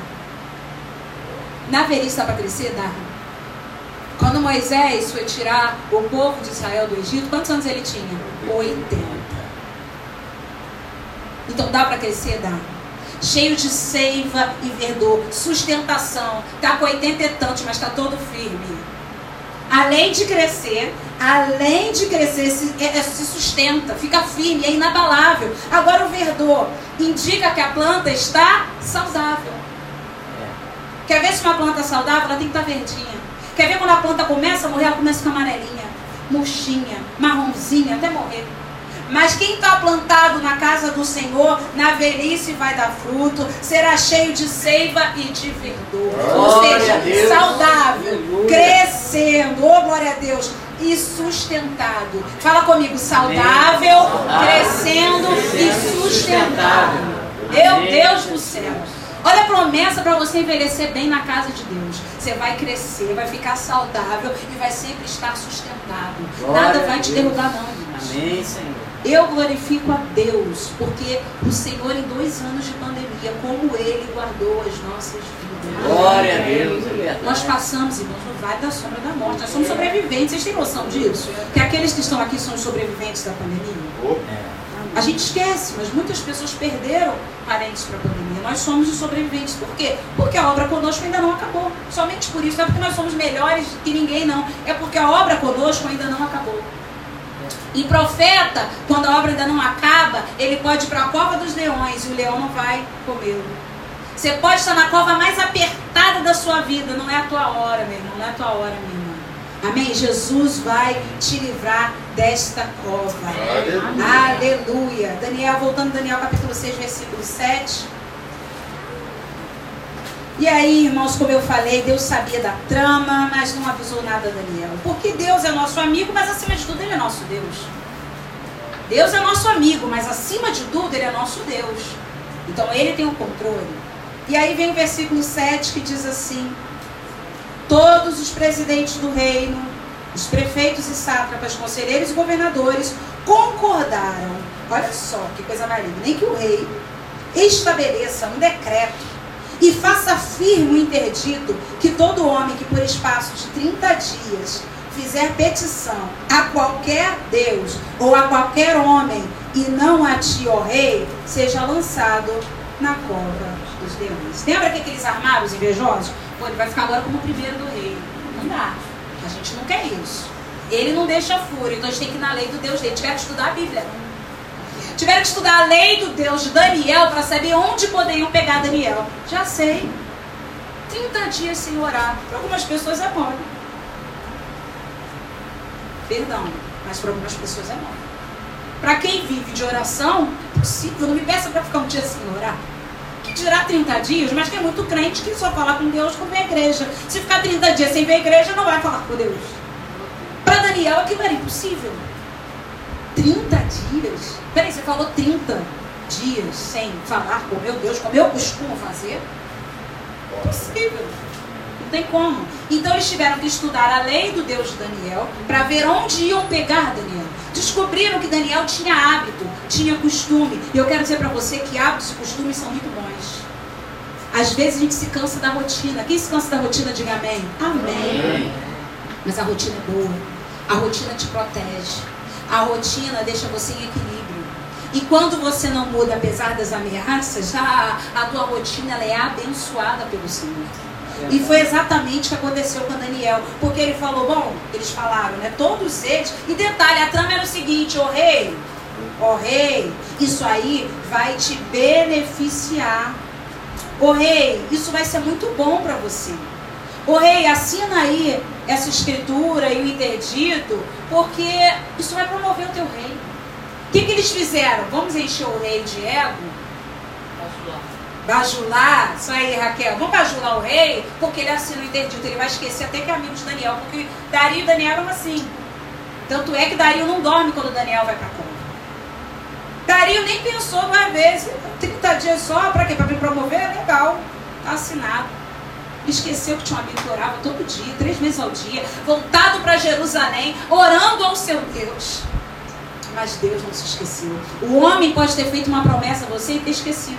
Na velhice dá para crescer? Dá. Quando Moisés foi tirar o povo de Israel do Egito, quantos anos ele tinha? 80. Então dá para crescer? Dá. Cheio de seiva e verdor, sustentação. Está com 80 e tantos, mas está todo firme. Além de crescer, além de crescer, se, é, é, se sustenta, fica firme, é inabalável. Agora o verdor indica que a planta está saudável. Quer ver se uma planta é saudável? Ela tem que estar tá verdinha. Quer ver quando a planta começa a morrer? Ela começa a ficar amarelinha, murchinha, marronzinha, até morrer. Mas quem está plantado na casa do Senhor, na velhice vai dar fruto, será cheio de seiva e de verdor. Ou seja, saudável, Aleluia. crescendo, oh glória a Deus, e sustentado. Fala comigo, saudável, crescendo e sustentado. Meu Deus do céu. Olha a promessa para você envelhecer bem na casa de Deus. Você vai crescer, vai ficar saudável e vai sempre estar sustentado. Glória Nada vai te derrubar, não. Amém, Senhor. Eu glorifico a Deus, porque o Senhor, em dois anos de pandemia, como Ele guardou as nossas vidas.
Glória a Deus. É
Nós passamos, irmãos, no vale da sombra da morte. Nós somos sobreviventes. Vocês têm noção disso? Que aqueles que estão aqui são sobreviventes da pandemia? A gente esquece, mas muitas pessoas perderam parentes para a pandemia. Nós somos os sobreviventes. Por quê? Porque a obra conosco ainda não acabou. Somente por isso. Não é porque nós somos melhores que ninguém, não. É porque a obra conosco ainda não acabou. E profeta, quando a obra ainda não acaba, ele pode ir para a cova dos leões e o leão não vai comê-lo. Você pode estar na cova mais apertada da sua vida, não é a tua hora, meu irmão, não é a tua hora, minha irmã. Amém? Jesus vai te livrar desta cova. Aleluia. Aleluia. Daniel, voltando Daniel capítulo 6, versículo 7. E aí, irmãos, como eu falei, Deus sabia da trama, mas não avisou nada a Daniel. Porque Deus é nosso amigo, mas acima de tudo ele é nosso Deus. Deus é nosso amigo, mas acima de tudo ele é nosso Deus. Então ele tem o controle. E aí vem o versículo 7 que diz assim: Todos os presidentes do reino, os prefeitos e sátrapas, conselheiros e governadores concordaram. Olha só que coisa maligna. Nem que o rei estabeleça um decreto e faça firme o interdito que todo homem que por espaço de 30 dias fizer petição a qualquer Deus ou a qualquer homem e não a ti, ó rei, seja lançado na cova dos leões. Lembra que aqueles armaram os invejosos? Pô, ele vai ficar agora como o primeiro do rei. Não dá. A gente não quer isso. Ele não deixa fúria, então a gente tem que ir na lei do Deus dele. Tiver que estudar a Bíblia. Tiveram que estudar a lei do Deus de Daniel para saber onde poderiam pegar Daniel. Já sei. 30 dias sem orar. Para algumas pessoas é mole. Perdão, mas para algumas pessoas é morte. Para quem vive de oração, é possível, não me peça para ficar um dia sem orar. Que dirá 30 dias, mas tem muito crente que só fala com Deus quando vem a igreja. Se ficar 30 dias sem ver a igreja, não vai falar com Deus. Para Daniel aquilo era impossível. 30 dias. Peraí, você falou 30 dias sem falar com meu Deus, como eu costumo fazer? Impossível. Não tem como. Então eles tiveram que estudar a lei do Deus de Daniel para ver onde iam pegar Daniel. Descobriram que Daniel tinha hábito, tinha costume. E eu quero dizer para você que hábitos e costumes são muito bons. Às vezes a gente se cansa da rotina. Quem se cansa da rotina, diga amém. Amém. Mas a rotina é boa. A rotina te protege. A rotina deixa você em equilíbrio. E quando você não muda, apesar das ameaças, a, a tua rotina ela é abençoada pelo Senhor. E foi exatamente o que aconteceu com Daniel. Porque ele falou, bom, eles falaram, né? Todos eles. E detalhe, a trama era o seguinte, ô oh, rei, ô oh, rei, isso aí vai te beneficiar. Ô oh, rei, isso vai ser muito bom para você. Ô rei, assina aí essa escritura e o interdito, porque isso vai promover o teu rei. O que, que eles fizeram? Vamos encher o rei de ego? Bajular, isso aí, Raquel. Vamos bajular o rei, porque ele assina o interdito. Ele vai esquecer até que é amigo de Daniel, porque Dario e Daniel eram assim. Tanto é que Dario não dorme quando Daniel vai para cova. Dario nem pensou duas vezes. 30 dias só, para quê? Para me promover? Legal. Tá assinado. Esqueceu que tinha um amigo que orava todo dia, três meses ao dia, voltado para Jerusalém, orando ao seu Deus. Mas Deus não se esqueceu. O homem pode ter feito uma promessa a você e ter esquecido.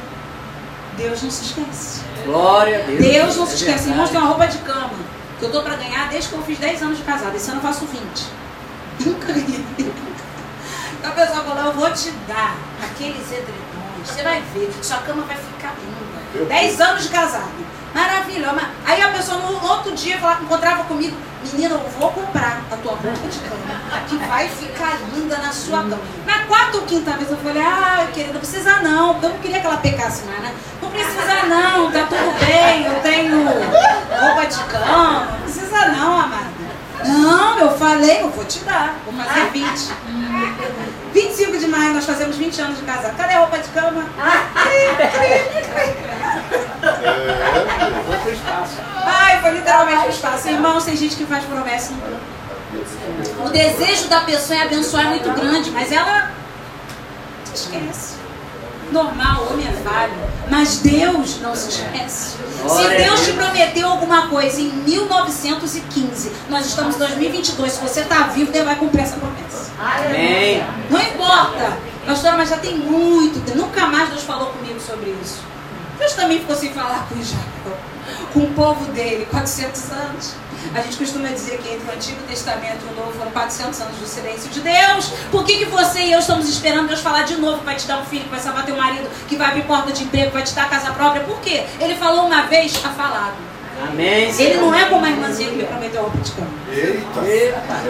Deus não se esquece.
Glória a Deus.
Deus não se é esquece. Irmãos, tem uma roupa de cama que eu dou para ganhar desde que eu fiz 10 anos de casada. Esse ano eu faço 20. Nunca ganhei. Então a pessoa falou, eu vou te dar aqueles edredons. Você vai ver, sua cama vai ficar linda. 10 anos de casado. Maravilhosa. Aí a pessoa no outro dia falava, encontrava comigo, menina, eu vou comprar a tua roupa de cama, que vai ficar linda na sua cama. Na quarta ou quinta vez eu falei, ah, querida, não precisa não, eu não queria que ela pecasse mais, né? Não precisa não, tá tudo bem, eu tenho roupa de cama, não precisa não, amada. Não, eu falei, eu vou te dar, vou fazer 20. 25 de maio nós fazemos 20 anos de casado. Cadê a roupa de cama?
Foi pro espaço.
Ai, foi literalmente pro espaço. Irmãos, tem gente que faz promessa. O desejo da pessoa é abençoar muito grande, mas ela esquece. Normal, homem é falho. Mas Deus não se esquece. Se Deus te prometeu alguma coisa em 1915, nós estamos em 2022. Se você está vivo, Deus vai cumprir essa promessa.
Amém.
Não importa. Pastora, mas já tem muito tempo. Nunca mais Deus falou comigo sobre isso. Deus também ficou sem falar com Israel, com o povo dele, 400 anos. A gente costuma dizer que entre o Antigo Testamento e o Novo foram 400 anos do silêncio de Deus. Por que, que você e eu estamos esperando Deus falar de novo? Vai te dar um filho, vai salvar teu marido, que vai abrir porta de emprego, vai te dar casa própria. Por quê? Ele falou uma vez, está falado.
Amém.
Ele não é como a irmãzinha que me prometeu roupa de cama.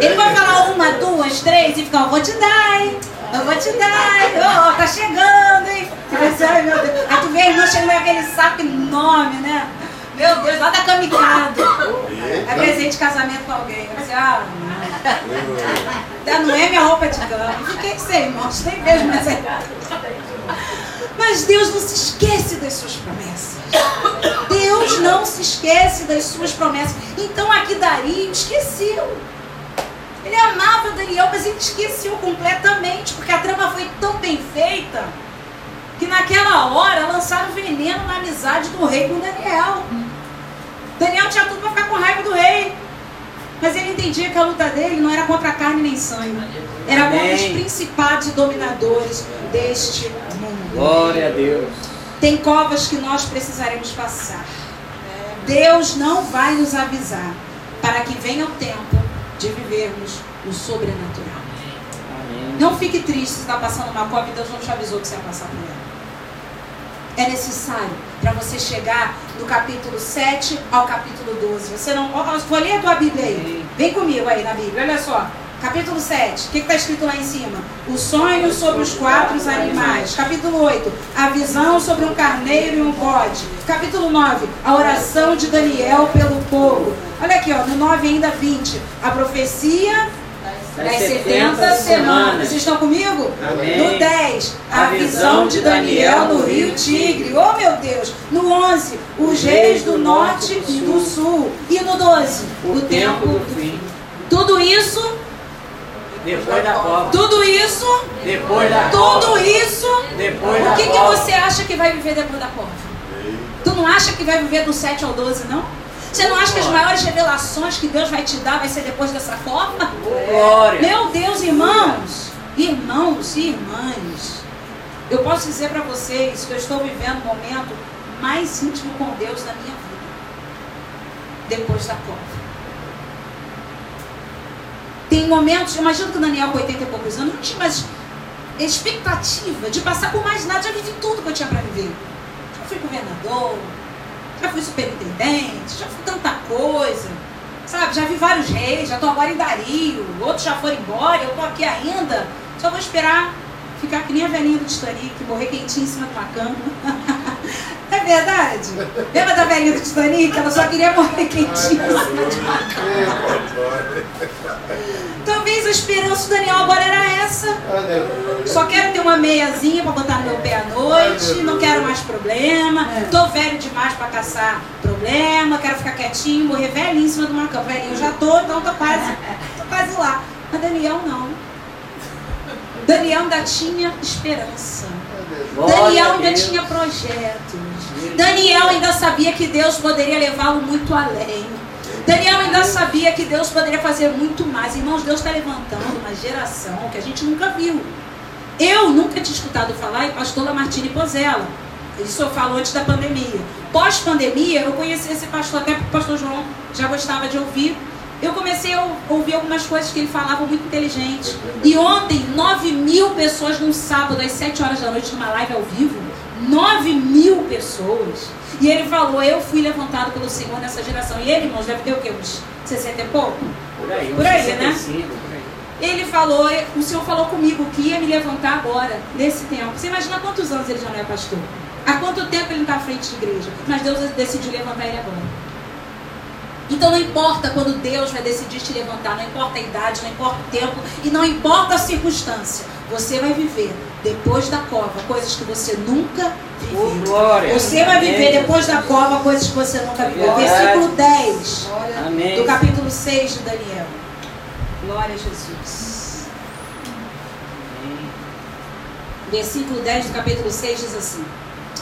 Ele vai falar uma, duas, três e ficar, eu vou te dar, hein? Eu vou te dar, hein? Oh, tá chegando, hein? Ai, meu Deus. Aí tu vê a irmã chegando aquele saco enorme, né? Meu Deus, lá da Kamikado. É presente de casamento com alguém. Eu disse, ah, não. Não é minha roupa de cama. Fiquei sem, irmãos. Nem vejo mais aí. Mas Deus não se esquece das suas promessas. Deus não se esquece das suas promessas. Então aqui Dario esqueceu. Ele amava Daniel, mas ele esqueceu completamente, porque a trama foi tão bem feita que naquela hora lançaram veneno na amizade do rei com Daniel. Daniel tinha tudo para ficar com raiva do rei. Mas ele entendia que a luta dele não era contra carne nem sangue. Era contra os principados e dominadores deste mundo.
Glória a Deus.
Tem covas que nós precisaremos passar. Deus não vai nos avisar para que venha o tempo de vivermos o sobrenatural. Amém. Não fique triste se está passando uma cova e Deus não te avisou que você ia passar por ela é necessário para você chegar do capítulo 7 ao capítulo 12. Você não. Ler a tua Bíblia aí. Vem comigo aí na Bíblia, olha só. Capítulo 7, o que está escrito lá em cima? O sonho sobre os quatro animais. Capítulo 8, a visão sobre um carneiro e um bode. Capítulo 9, a oração de Daniel pelo povo. Olha aqui, ó, no 9 ainda 20, a profecia das 70 semanas. Vocês estão comigo?
Amém.
No 10, a visão de Daniel no rio Tigre. Oh meu Deus! No 11, os reis do norte e do sul. E no 12,
O tempo do fim.
Tudo isso,
Depois da cova.
tudo isso,
Depois da
tudo
cova.
isso.
Depois da
O que, que você acha que vai viver depois da cova? Tu não acha que vai viver do 7 ao 12, não? Você não acha que as maiores revelações que Deus vai te dar vai ser depois dessa cova?
Glória.
Meu Deus, irmãos, irmãos e irmãs, eu posso dizer para vocês que eu estou vivendo o momento mais íntimo com Deus da minha vida, depois da cova. Tem momentos, imagino que o Daniel com 80 e poucos anos não tinha mais expectativa de passar por mais nada, já vivi tudo que eu tinha para viver. Já fui governador, já fui superintendente, já fui tanta coisa. Sabe, já vi vários reis, já estou agora em Dario, outros já foram embora, eu estou aqui ainda. Só vou esperar ficar que nem a velhinha do Titanic, morrer quentinha em cima de uma cama. é verdade? Lembra da velhinha do Titanic? Ela só queria morrer quentinha em cima de uma Talvez a esperança do Daniel agora era essa. Só quero ter uma meiazinha para botar no meu pé à noite, não quero mais problema, tô velho demais para caçar problema, quero ficar quietinho, morrer velhinho em cima de uma cama. Velhinho eu já tô, então tô quase, tô quase lá. Mas Daniel não. Daniel ainda tinha esperança. Daniel ainda tinha projetos. Daniel ainda sabia que Deus poderia levá-lo muito além. Daniel ainda sabia que Deus poderia fazer muito mais. Irmãos, Deus está levantando uma geração que a gente nunca viu. Eu nunca tinha escutado falar em pastor Lamartine Pozella. Isso eu falo antes da pandemia. Pós-pandemia, eu conheci esse pastor, até porque o pastor João já gostava de ouvir. Eu comecei a ouvir algumas coisas que ele falava muito inteligente. E ontem, 9 mil pessoas num sábado, às 7 horas da noite, numa live ao vivo. 9 mil pessoas. E ele falou: Eu fui levantado pelo Senhor nessa geração. E ele, irmãos, deve ter o quê? Uns 60 e pouco?
Por aí,
Por aí, né?
65, por aí.
Ele falou, o Senhor falou comigo que ia me levantar agora, nesse tempo. Você imagina quantos anos ele já não é pastor? Há quanto tempo ele não está à frente de igreja? Mas Deus decidiu levantar ele agora. Então não importa quando Deus vai decidir te levantar, não importa a idade, não importa o tempo e não importa a circunstância. Você vai viver depois da cova coisas que você nunca
Oh,
viveu.
glória.
Você vai viver depois da cova coisas que você nunca viveu.
Verdade.
Versículo 10
Amém.
do capítulo 6 de Daniel. Glória a Jesus.
Amém.
Versículo 10 do capítulo 6 diz assim: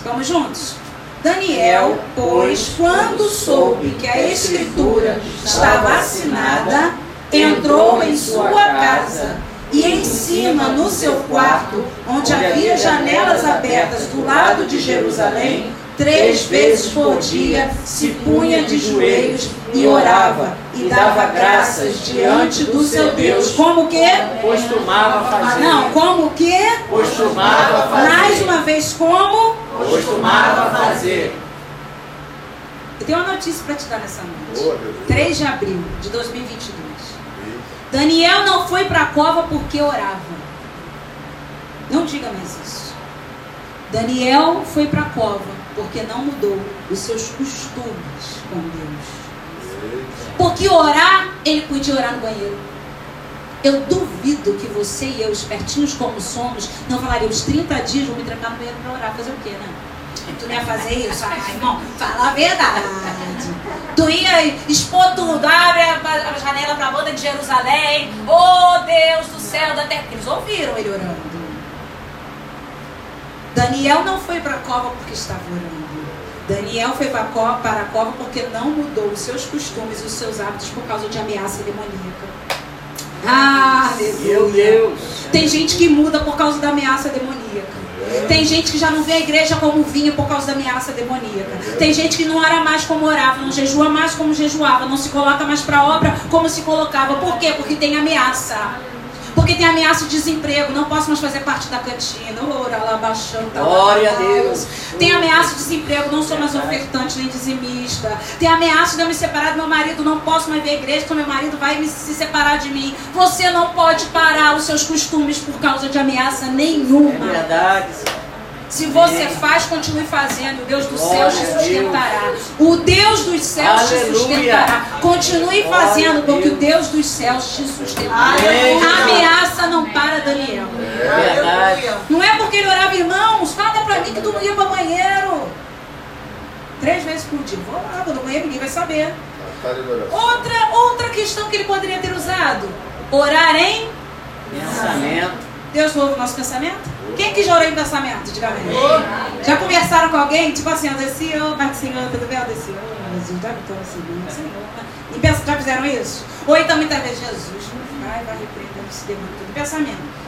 Vamos juntos? Daniel, pois, quando soube que a escritura estava assinada, entrou em sua casa e em cima, no seu quarto, onde havia janelas abertas do lado de Jerusalém, três vezes por dia se punha de joelhos e orava e dava graças diante do seu Deus. Como que?
Costumava fazer.
Não, como que?
Costumava fazer.
Mais uma vez, como?
Costumava fazer.
Eu tenho uma notícia para te dar nessa noite.
Boa, Deus.
3 de abril de 2022. Daniel não foi para a cova porque orava. Não diga mais isso. Daniel foi para a cova porque não mudou os seus costumes com Deus. Porque orar, ele podia orar no banheiro. Eu duvido que você e eu, espertinhos como somos, não falaríamos 30 dias, vou me trancar no banheiro para orar. Fazer o quê, né? Tu não ia fazer isso? Ah, irmão, fala a verdade. Tu ia expor tudo, abre a, a janela para a banda de Jerusalém. Oh Deus do céu, da terra. Eles ouviram ele orando. Daniel não foi para a cova porque estava orando. Daniel foi para a cova, para a cova porque não mudou os seus costumes e os seus hábitos por causa de ameaça demoníaca. Ah,
Meu
aleluia.
Deus.
Tem gente que muda por causa da ameaça demoníaca. Tem gente que já não vê a igreja como vinha por causa da ameaça demoníaca. Tem gente que não ora mais como orava, não jejua mais como jejuava, não se coloca mais para obra como se colocava. Por quê? Porque tem ameaça. Porque tem ameaça de desemprego, não posso mais fazer parte da cantina. Ora lá baixando.
Glória a Deus.
Tem ameaça de desemprego, não sou mais ofertante nem dizimista. Tem ameaça de eu me separar do meu marido, não posso mais ver a igreja, porque meu marido vai me, se separar de mim. Você não pode parar os seus costumes por causa de ameaça
É
nenhuma.
verdade. Senhor.
Se você faz, continue fazendo. O Deus dos céus te
Glória
sustentará. O Deus dos céus te
Aleluia.
sustentará. Continue
Glória
fazendo, porque o
Deus.
Dos céus te sustentará. A ameaça não para, Daniel.
Verdade.
Não é porque ele orava, irmãos, fala pra mim que tu não ia para banheiro. Três vezes por dia. Vou lá, vou no banheiro, ninguém vai saber. Outra, outra questão que ele poderia ter usado. Orar em
Pensamento.
Deus ouve o nosso pensamento? Quem que já orou em pensamento? Diga amém. Já conversaram com alguém? Tipo assim, ó, desse Senhor, Pai do Senhor, tudo bem? Desse Senhor, Jesus, já então assim, Senhor. E pensa, já fizeram isso? Ou então muitas vezes, Jesus, não vai, vai repreendendo demônio todo. Pensamento.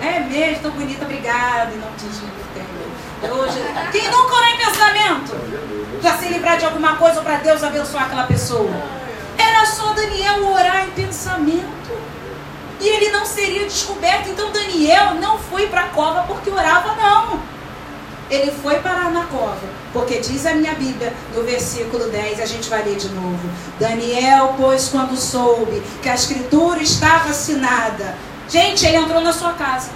É mesmo, tão bonita, obrigada. E não diz tem. Hoje, quem nunca orou em pensamento? Para se livrar de alguma coisa ou para Deus abençoar aquela pessoa. Era só Daniel orar em pensamento. E ele não seria descoberto. Então Daniel não foi para a cova porque orava, não. Ele foi parar na cova. Porque diz a minha Bíblia, no versículo 10, a gente vai ler de novo. Daniel, pois, quando soube que a escritura estava assinada. Gente, ele entrou na sua casa.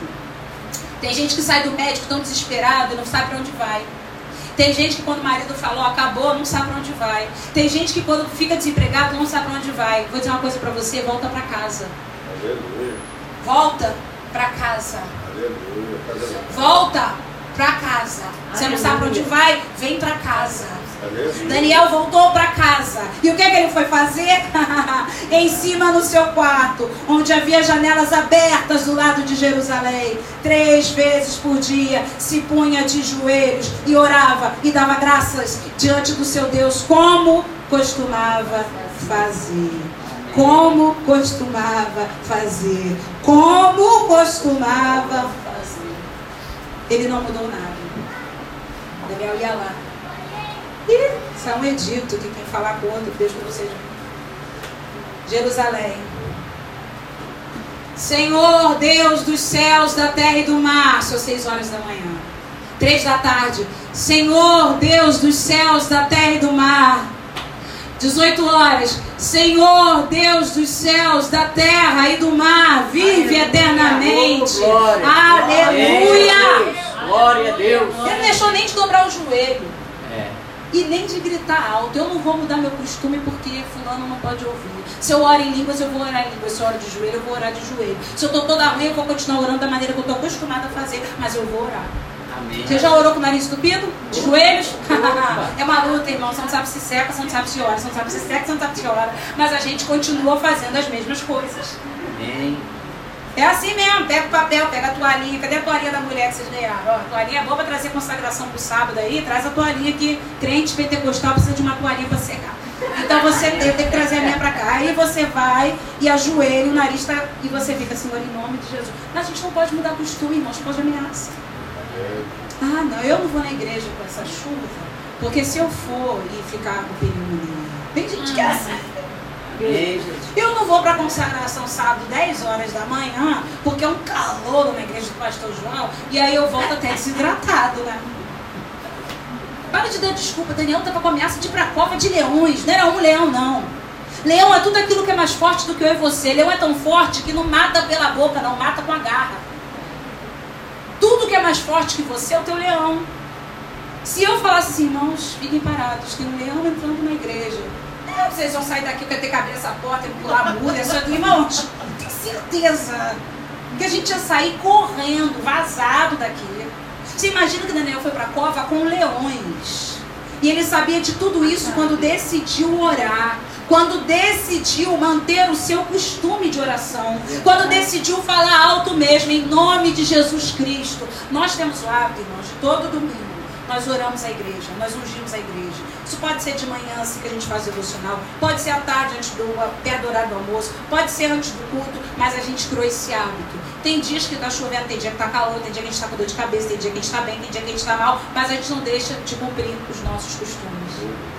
Tem gente que sai do médico tão desesperado e não sabe para onde vai. Tem gente que quando o marido falou acabou, não sabe para onde vai. Tem gente que quando fica desempregado não sabe para onde vai. Vou dizer uma coisa para você, volta para casa.
Aleluia.
Volta para casa.
Aleluia.
Volta para casa. Você não sabe para onde vai? Vem para casa. Daniel voltou para casa. E o que, que ele foi fazer? em cima no seu quarto, onde havia janelas abertas do lado de Jerusalém. Três vezes por dia se punha de joelhos e orava e dava graças diante do seu Deus, como costumava fazer. Como costumava fazer. Como costumava fazer. Ele não mudou nada. Daniel ia lá. E isso é um edito que quem falar com outro, Deus com vocês. Jerusalém. Senhor Deus dos céus, da terra e do mar, são seis horas da manhã. Três da tarde. Senhor Deus dos céus, da terra e do mar. 18 horas. Senhor Deus dos céus, da terra e do mar, vive eternamente.
Glória.
Aleluia.
Glória a Deus.
Ele não deixou nem de dobrar o joelho.
É.
E nem de gritar alto. Eu não vou mudar meu costume porque fulano não pode ouvir. Se eu oro em línguas, eu vou orar em línguas. Se eu oro de joelho, eu vou orar de joelho. Se eu estou toda ruim, eu vou continuar orando da maneira que eu estou acostumada a fazer. Mas eu vou orar.
Amém.
Você já orou com o nariz estupido? De joelhos? é uma luta, irmão. Você não sabe se seca, você não sabe se ora. Você não sabe se seca, você não sabe se ora. Mas a gente continua fazendo as mesmas coisas.
Amém.
É assim mesmo, pega o papel, pega a toalhinha. Cadê a toalhinha da mulher que vocês ganharam? Ó, a toalhinha é boa para trazer consagração pro sábado aí. Traz a toalhinha que crente pentecostal precisa de uma toalhinha para secar. Então você tem, tem que trazer a minha para cá. Aí você vai e ajoelha, o nariz tá, e você fica, Senhor, em nome de Jesus. Mas a gente não pode mudar costume, irmãos, pode ameaça. Ah, não, eu não vou na igreja com essa chuva, porque se eu for e ficar com pneumonia, tem gente que é assim.
Amém, Jesus.
Eu não vou para a consagração sábado 10 horas da manhã, porque é um calor na igreja do pastor João, e aí eu volto até desidratado, né? Para de dar desculpa, Daniel estava com ameaça de ir para a cova de leões, não era um leão, não. Leão é tudo aquilo que é mais forte do que eu e você. Leão é tão forte que não mata pela boca, não mata com a garra. Tudo que é mais forte que você é o teu leão. Se eu falasse assim, irmãos, fiquem parados, tem um leão entrando na igreja. Não, vocês vão sair daqui para ter abrir essa porta pular a mura, essa irmãos, tenho certeza que a gente ia sair correndo, vazado daqui. Você imagina que Daniel foi para a cova com leões. E ele sabia de tudo isso quando decidiu orar. Quando decidiu manter o seu costume de oração. Quando decidiu falar alto mesmo, em nome de Jesus Cristo. Nós temos o hábito, irmãos, de todo domingo. Nós oramos a igreja, nós ungimos a igreja. Isso pode ser de manhã, assim que a gente faz o devocional. Pode ser à tarde, antes do, perto do horário do almoço. Pode ser antes do culto, mas a gente criou esse hábito. Tem dias que tá chovendo, tem dia que tá calor, tem dia que a gente tá com dor de cabeça, tem dia que a gente tá bem, tem dia que a gente tá mal, mas a gente não deixa de cumprir os nossos costumes.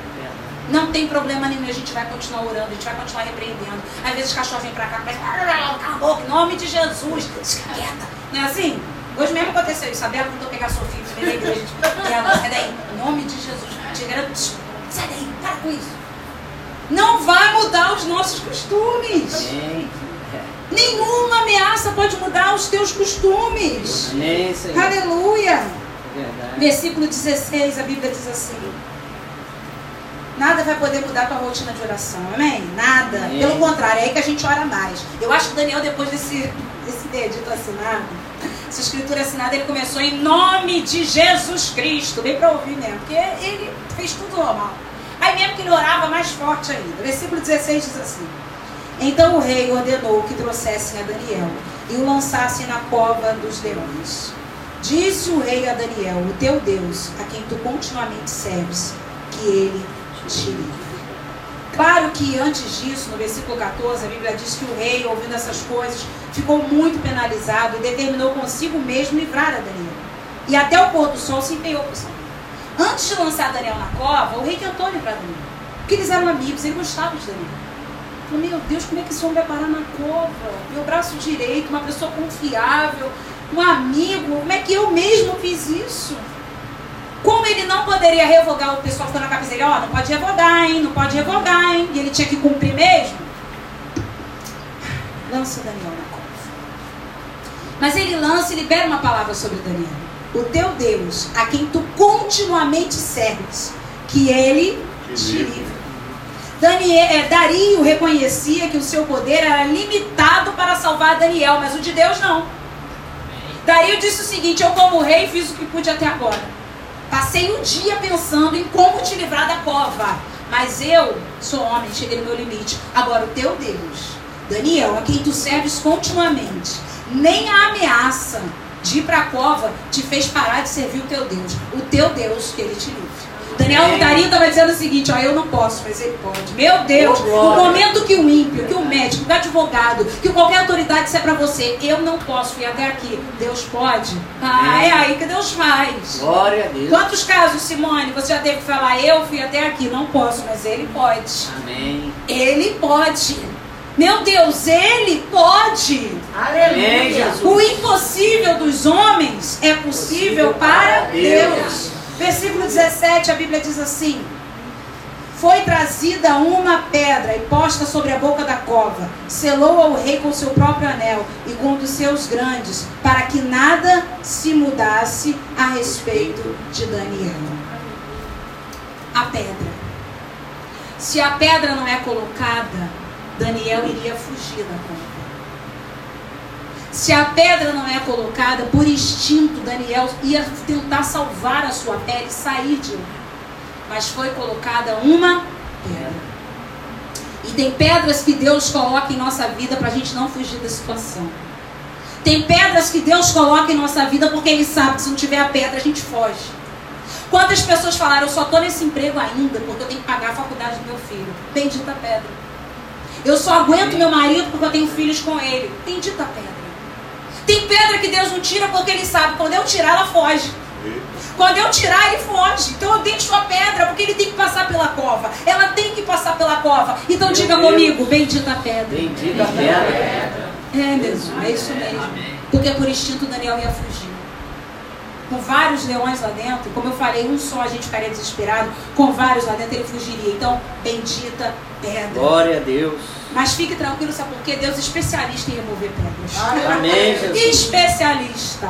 Não tem problema nenhum, a gente vai continuar orando, a gente vai continuar repreendendo. Às vezes os cachorros vêm pra cá, começam, cala a boca, em nome de Jesus, quieta. Não é assim? Hoje mesmo aconteceu isso, a Bela tentou pegar a Sofia pra da igreja. E ela, sai daí, em nome de Jesus, te garanto, sai daí, para com isso. Não vai mudar os nossos costumes.
Amém.
Nenhuma ameaça pode mudar os teus costumes.
Amém.
Aleluia.
Verdade.
Versículo 16, a Bíblia diz assim: Nada vai poder mudar a tua rotina de oração, amém? Nada.
Amém.
Pelo contrário, é aí que a gente ora mais. Eu acho que Daniel, depois desse, desse dedito assinado, essa escritura assinada, ele começou em nome de Jesus Cristo. Bem para ouvir mesmo, porque ele fez tudo normal. Aí mesmo que ele orava mais forte ainda. Versículo 16 diz assim: Então o rei ordenou que trouxessem a Daniel e o lançassem na cova dos leões. Disse o rei a Daniel: O teu Deus, a quem tu continuamente serves, que ele Claro que antes disso, no versículo 14, a Bíblia diz que o rei, ouvindo essas coisas, ficou muito penalizado e determinou consigo mesmo livrar a Daniel. E até o pôr do sol se empenhou por isso. Antes de lançar Daniel na cova, o rei tentou livrar Daniel. Porque eles eram amigos, ele gostava de Daniel. Falou, meu Deus, como é que esse homem vai parar na cova? Meu braço direito, uma pessoa confiável, um amigo, como é que eu mesmo fiz isso? Como ele não poderia revogar, o pessoal ficou na cabeça dele, ó, não pode revogar, hein, não pode revogar, hein, e ele tinha que cumprir mesmo. Lança Daniel na cova. Mas ele lança e libera uma palavra sobre Daniel. O teu Deus, a quem tu continuamente serves, que ele te livre. Daniel, é, Dario reconhecia que o seu poder era limitado para salvar Daniel, mas o de Deus não. Dario disse o seguinte: Eu, como rei, fiz o que pude até agora. Passei o dia pensando em como te livrar da cova. Mas eu sou homem, cheguei no meu limite. Agora, o teu Deus, Daniel, a quem tu serves continuamente, nem a ameaça de ir para a cova te fez parar de servir o teu Deus. O teu Deus, que ele te livre. Daniel. Dario estava dizendo o seguinte: ó, eu não posso, mas ele pode. Meu Deus,
Oh,
no momento que o ímpio, que o médico, que o advogado, que qualquer autoridade disser para você, eu não posso ir até aqui, Deus pode. Ah,
Amém.
é aí que Deus faz.
Glória a Deus.
Quantos casos, Simone, você já teve que falar, eu fui até aqui, não posso, mas ele pode.
Amém.
Ele pode. Meu Deus, ele pode.
Jesus.
O impossível dos homens é possível para Deus. Versículo 17, a Bíblia diz assim: Foi trazida uma pedra e posta sobre a boca da cova, selou ao rei com seu próprio anel e com um dos seus grandes, para que nada se mudasse a respeito de Daniel. A pedra. Se a pedra não é colocada, Daniel iria fugir da cova. Se a pedra não é colocada, por instinto, Daniel ia tentar salvar a sua pele sair de lá. Mas foi colocada uma pedra. E tem pedras que Deus coloca em nossa vida para a gente não fugir da situação. Tem pedras que Deus coloca em nossa vida porque Ele sabe que se não tiver a pedra a gente foge. Quantas pessoas falaram, eu só estou nesse emprego ainda porque eu tenho que pagar a faculdade do meu filho? Bendita pedra. Eu só aguento meu marido porque eu tenho filhos com ele. Bendita pedra. Tem pedra que Deus não tira porque Ele sabe, quando eu tirar, ela foge. Quando eu tirar, ele foge. Então eu deixo a pedra, porque ele tem que passar pela cova. Ela tem que passar pela cova. Então
Meu
diga
Deus.
comigo, bendita pedra.
Bendita pedra.
É mesmo, é isso mesmo. Porque por instinto Daniel ia fugir. Com vários leões lá dentro, como eu falei, um só a gente ficaria desesperado. Com vários lá dentro ele fugiria. Então, bendita pedra.
Glória a Deus.
Mas fique tranquilo, sabe por quê? Deus é especialista em remover pedras.
Amém, Jesus.
Especialista.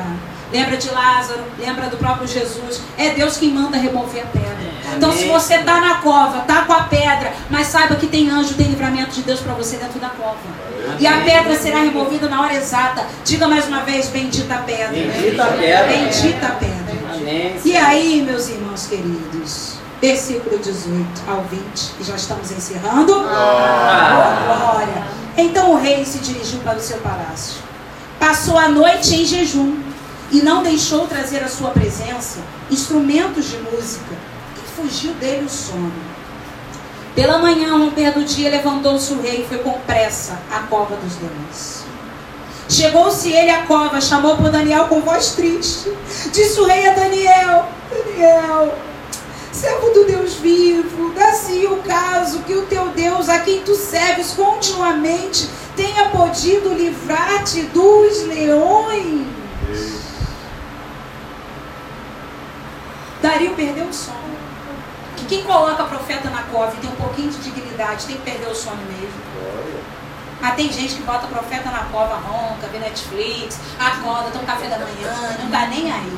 Lembra de Lázaro, lembra do próprio Jesus. É Deus quem manda remover a pedra. Então, se
Amém.
você está na cova, tá com a pedra, mas saiba que tem anjo, tem livramento de Deus para você dentro da cova. E a
Amém.
pedra será removida na hora exata. Diga mais uma vez, bendita pedra.
Bendita pedra.
Bendita pedra.
Amém.
E aí, meus irmãos queridos, versículo 18 ao 20, e já estamos encerrando.
Ah.
Glória. Então o rei se dirigiu para o seu palácio. Passou a noite em jejum e não deixou trazer à sua presença instrumentos de música e fugiu dele o sono. Pela manhã, ao romper do dia, levantou-se o rei e foi com pressa à cova dos leões. Chegou-se ele à cova, chamou por Daniel com voz triste. Disse o rei a Daniel: Daniel, servo do Deus vivo, dá-se o caso que o teu Deus, a quem tu serves continuamente, tenha podido livrar-te dos leões. Dario perdeu o sono. Que quem coloca profeta na cova e tem um pouquinho de dignidade tem que perder o sono mesmo. Mas tem gente que bota profeta na cova, ronca, vê Netflix, acorda, toma café da manhã, não tá nem aí.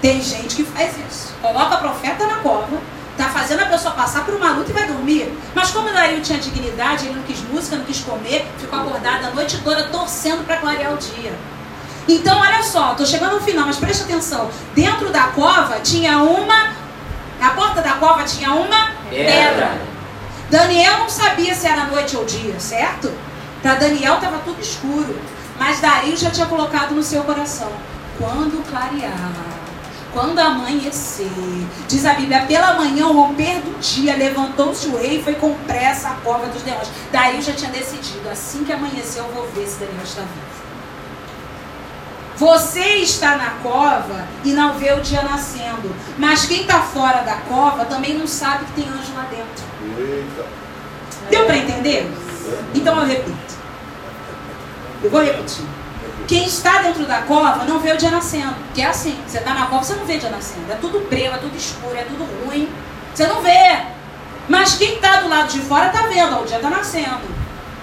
Tem gente que faz isso. Coloca a profeta na cova, tá fazendo a pessoa passar por uma luta e vai dormir. Mas como Dario tinha dignidade, ele não quis música, não quis comer, ficou acordado a noite toda torcendo para clarear o dia. Então, olha só, tô chegando no final, mas preste atenção. Dentro da cova tinha uma. Na porta da cova tinha uma pedra. Daniel não sabia se era noite ou dia, certo? Para Daniel estava tudo escuro. Mas Dario já tinha colocado no seu coração. Quando clarear, quando amanhecer, diz a Bíblia, pela manhã, ao romper do dia, levantou-se o rei e foi com pressa à cova dos leões. Dario já tinha decidido, assim que amanhecer eu vou ver se Daniel está vivo. Você está na cova e não vê o dia nascendo. Mas quem está fora da cova também não sabe que tem anjo lá dentro.
Eita.
Deu para entender? Então eu repito. Eu vou repetir. Quem está dentro da cova não vê o dia nascendo. Que é assim. Você está na cova, você não vê o dia nascendo. É tudo breu, é tudo escuro, é tudo ruim. Você não vê. Mas quem está do lado de fora está vendo. Ó, o dia está nascendo.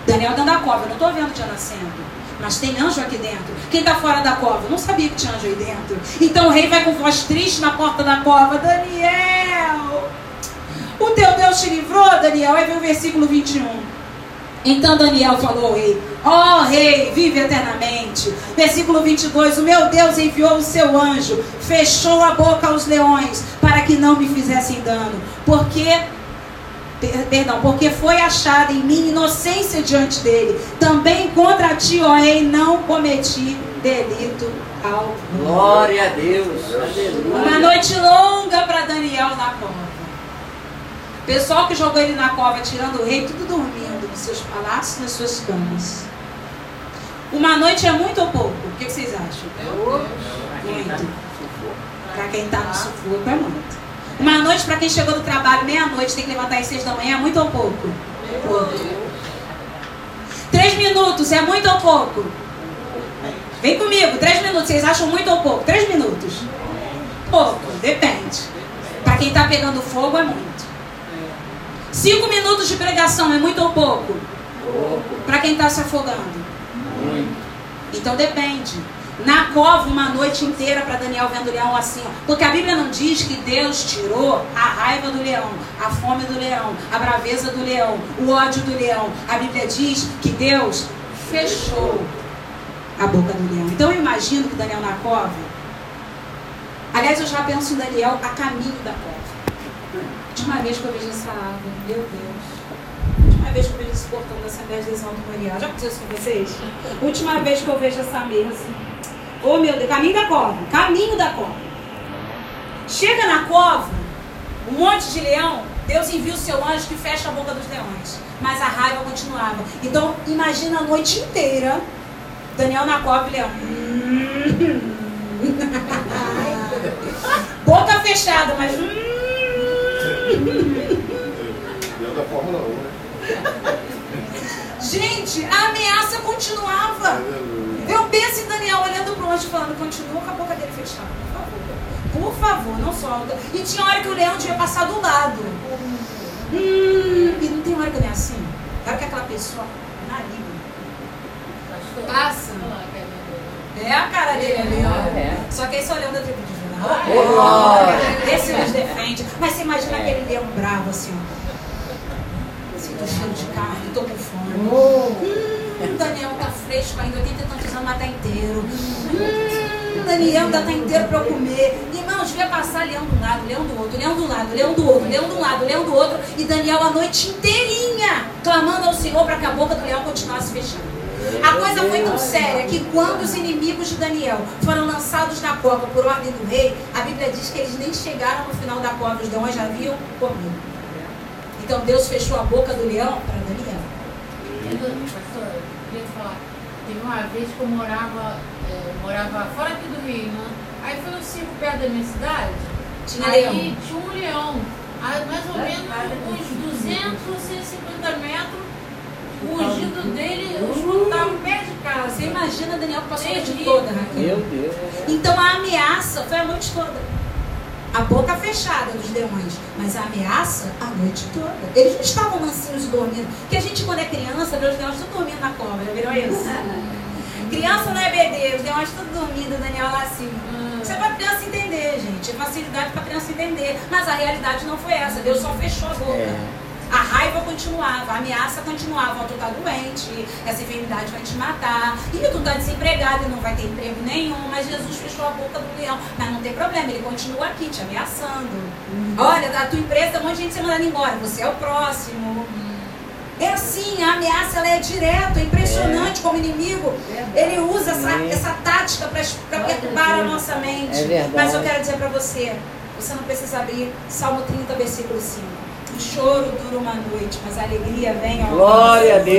Daniel dentro da cova, eu não estou vendo o dia nascendo. Mas tem anjo aqui dentro. Quem está fora da cova? Não sabia que tinha anjo aí dentro. Então o rei vai com voz triste na porta da cova. Daniel! O teu Deus te livrou, Daniel? Aí vem o versículo 21. Então Daniel falou ao rei: Ó oh, rei, vive eternamente. Versículo 22: O meu Deus enviou o seu anjo, fechou a boca aos leões, para que não me fizessem dano. Porque perdão, porque foi achada em mim inocência diante dele. Também contra ti, ó rei, não cometi delito algum.
Glória a Deus. Aleluia.
Uma noite longa para Daniel na cova. Pessoal que jogou ele na cova, tirando o rei, tudo dormindo nos seus palácios, nas suas camas. Uma noite é muito ou pouco? O que vocês acham? Muito. Para quem está no sufoco é muito. Uma noite para quem chegou do trabalho meia-noite, tem que levantar às seis da manhã, é muito ou pouco? Pouco. Três minutos é muito ou pouco? Vem comigo, três minutos. Vocês acham muito ou pouco? Três minutos. Pouco, depende. Para quem está pegando fogo é muito. Cinco minutos de pregação é muito ou pouco? Para quem está se afogando?
Muito.
Então depende. Na cova, uma noite inteira para Daniel vendo o leão assim. Ó. Porque a Bíblia não diz que Deus tirou a raiva do leão, a fome do leão, a braveza do leão, o ódio do leão. A Bíblia diz que Deus fechou a boca do leão. Então eu imagino que Daniel na cova. Aliás, eu já penso em Daniel a caminho da cova. Última vez que eu vejo essa árvore, meu Deus. Última vez que eu vejo esse portão da Assembleia de Deus do. Já aconteceu isso com vocês? Última vez que eu vejo essa mesa. Oh meu Deus, caminho da cova, caminho da cova. Chega na cova, um monte de leão, Deus envia o seu anjo que fecha a boca dos leões. Mas a raiva continuava. Então, imagina a noite inteira, Daniel na cova e leão. boca fechada, mas.
Deu da Fórmula 1, né?
Gente, a ameaça continuava. Eu penso em Daniel olhando para o anjo falando, continua com a boca dele fechada, por favor. Por favor, não solta. E tinha hora que o leão tinha passado do lado. Hum, e não tem hora que eu nem assim. Hora que aquela pessoa na língua passa. É a cara dele ali, ó.
É.
Só que esse olhando da tribo de
glória.
Esse nos defende. Mas você imagina aquele leão bravo assim, ó. Sinto cheiro de carne, tô com fome. Hum, Daniel tá fresco ainda, 80 e tantos anos, mas tá inteiro. Hum, Daniel ainda tá inteiro pra eu comer. Irmãos, devia passar leão de um lado, leão do outro, leão do lado, leão do outro, leão de um lado, leão do outro. E Daniel a noite inteirinha clamando ao Senhor para que a boca do leão continuasse fechada. A coisa foi tão séria que quando os inimigos de Daniel foram lançados na cova por ordem do rei, a Bíblia diz que eles nem chegaram no final da cova, os leões já haviam comido. Então Deus fechou a boca do leão para Daniel.
Pastor, eu queria falar. Teve uma vez que eu morava, eh, morava fora aqui do Rio, né? Aí foi um circo perto da minha cidade.
Tinha
aí
leão.
tinha um leão. Aí, mais ou menos uns 200, 150 metros. O ungido dele, eu escutava perto de casa.
Você imagina Daniel que passou a noite toda, Raquel.
Meu Deus.
Então a ameaça foi a noite toda. A boca fechada dos leões, mas a ameaça a noite toda. Eles não estavam mansinhos dormindo. Porque a gente, quando é criança, vê os leões tudo dormindo na já viram isso? Criança não é BD, tem umas tudo dormindo, o Daniel lá assim.
Hum.
Isso é pra criança entender, gente. É facilidade pra criança entender. Mas a realidade não foi essa. Deus só fechou a boca.
É.
A raiva continuava, a ameaça continuava. Tu tá doente, essa enfermidade vai te matar. E tu tá desempregado e não vai ter emprego nenhum. Mas Jesus fechou a boca do leão. Mas não tem problema, ele continua aqui te ameaçando. Olha, da tua empresa tem um monte de gente ser mandando embora. Você é o próximo. É assim, a ameaça ela é direta, é impressionante como o inimigo. Ele usa essa,
É.
essa tática para perturbar a nossa mente.
É.
Mas eu quero dizer para você, você não precisa abrir Salmo 30, versículo 5. O choro dura uma noite, mas a alegria vem ao
Glória a Deus.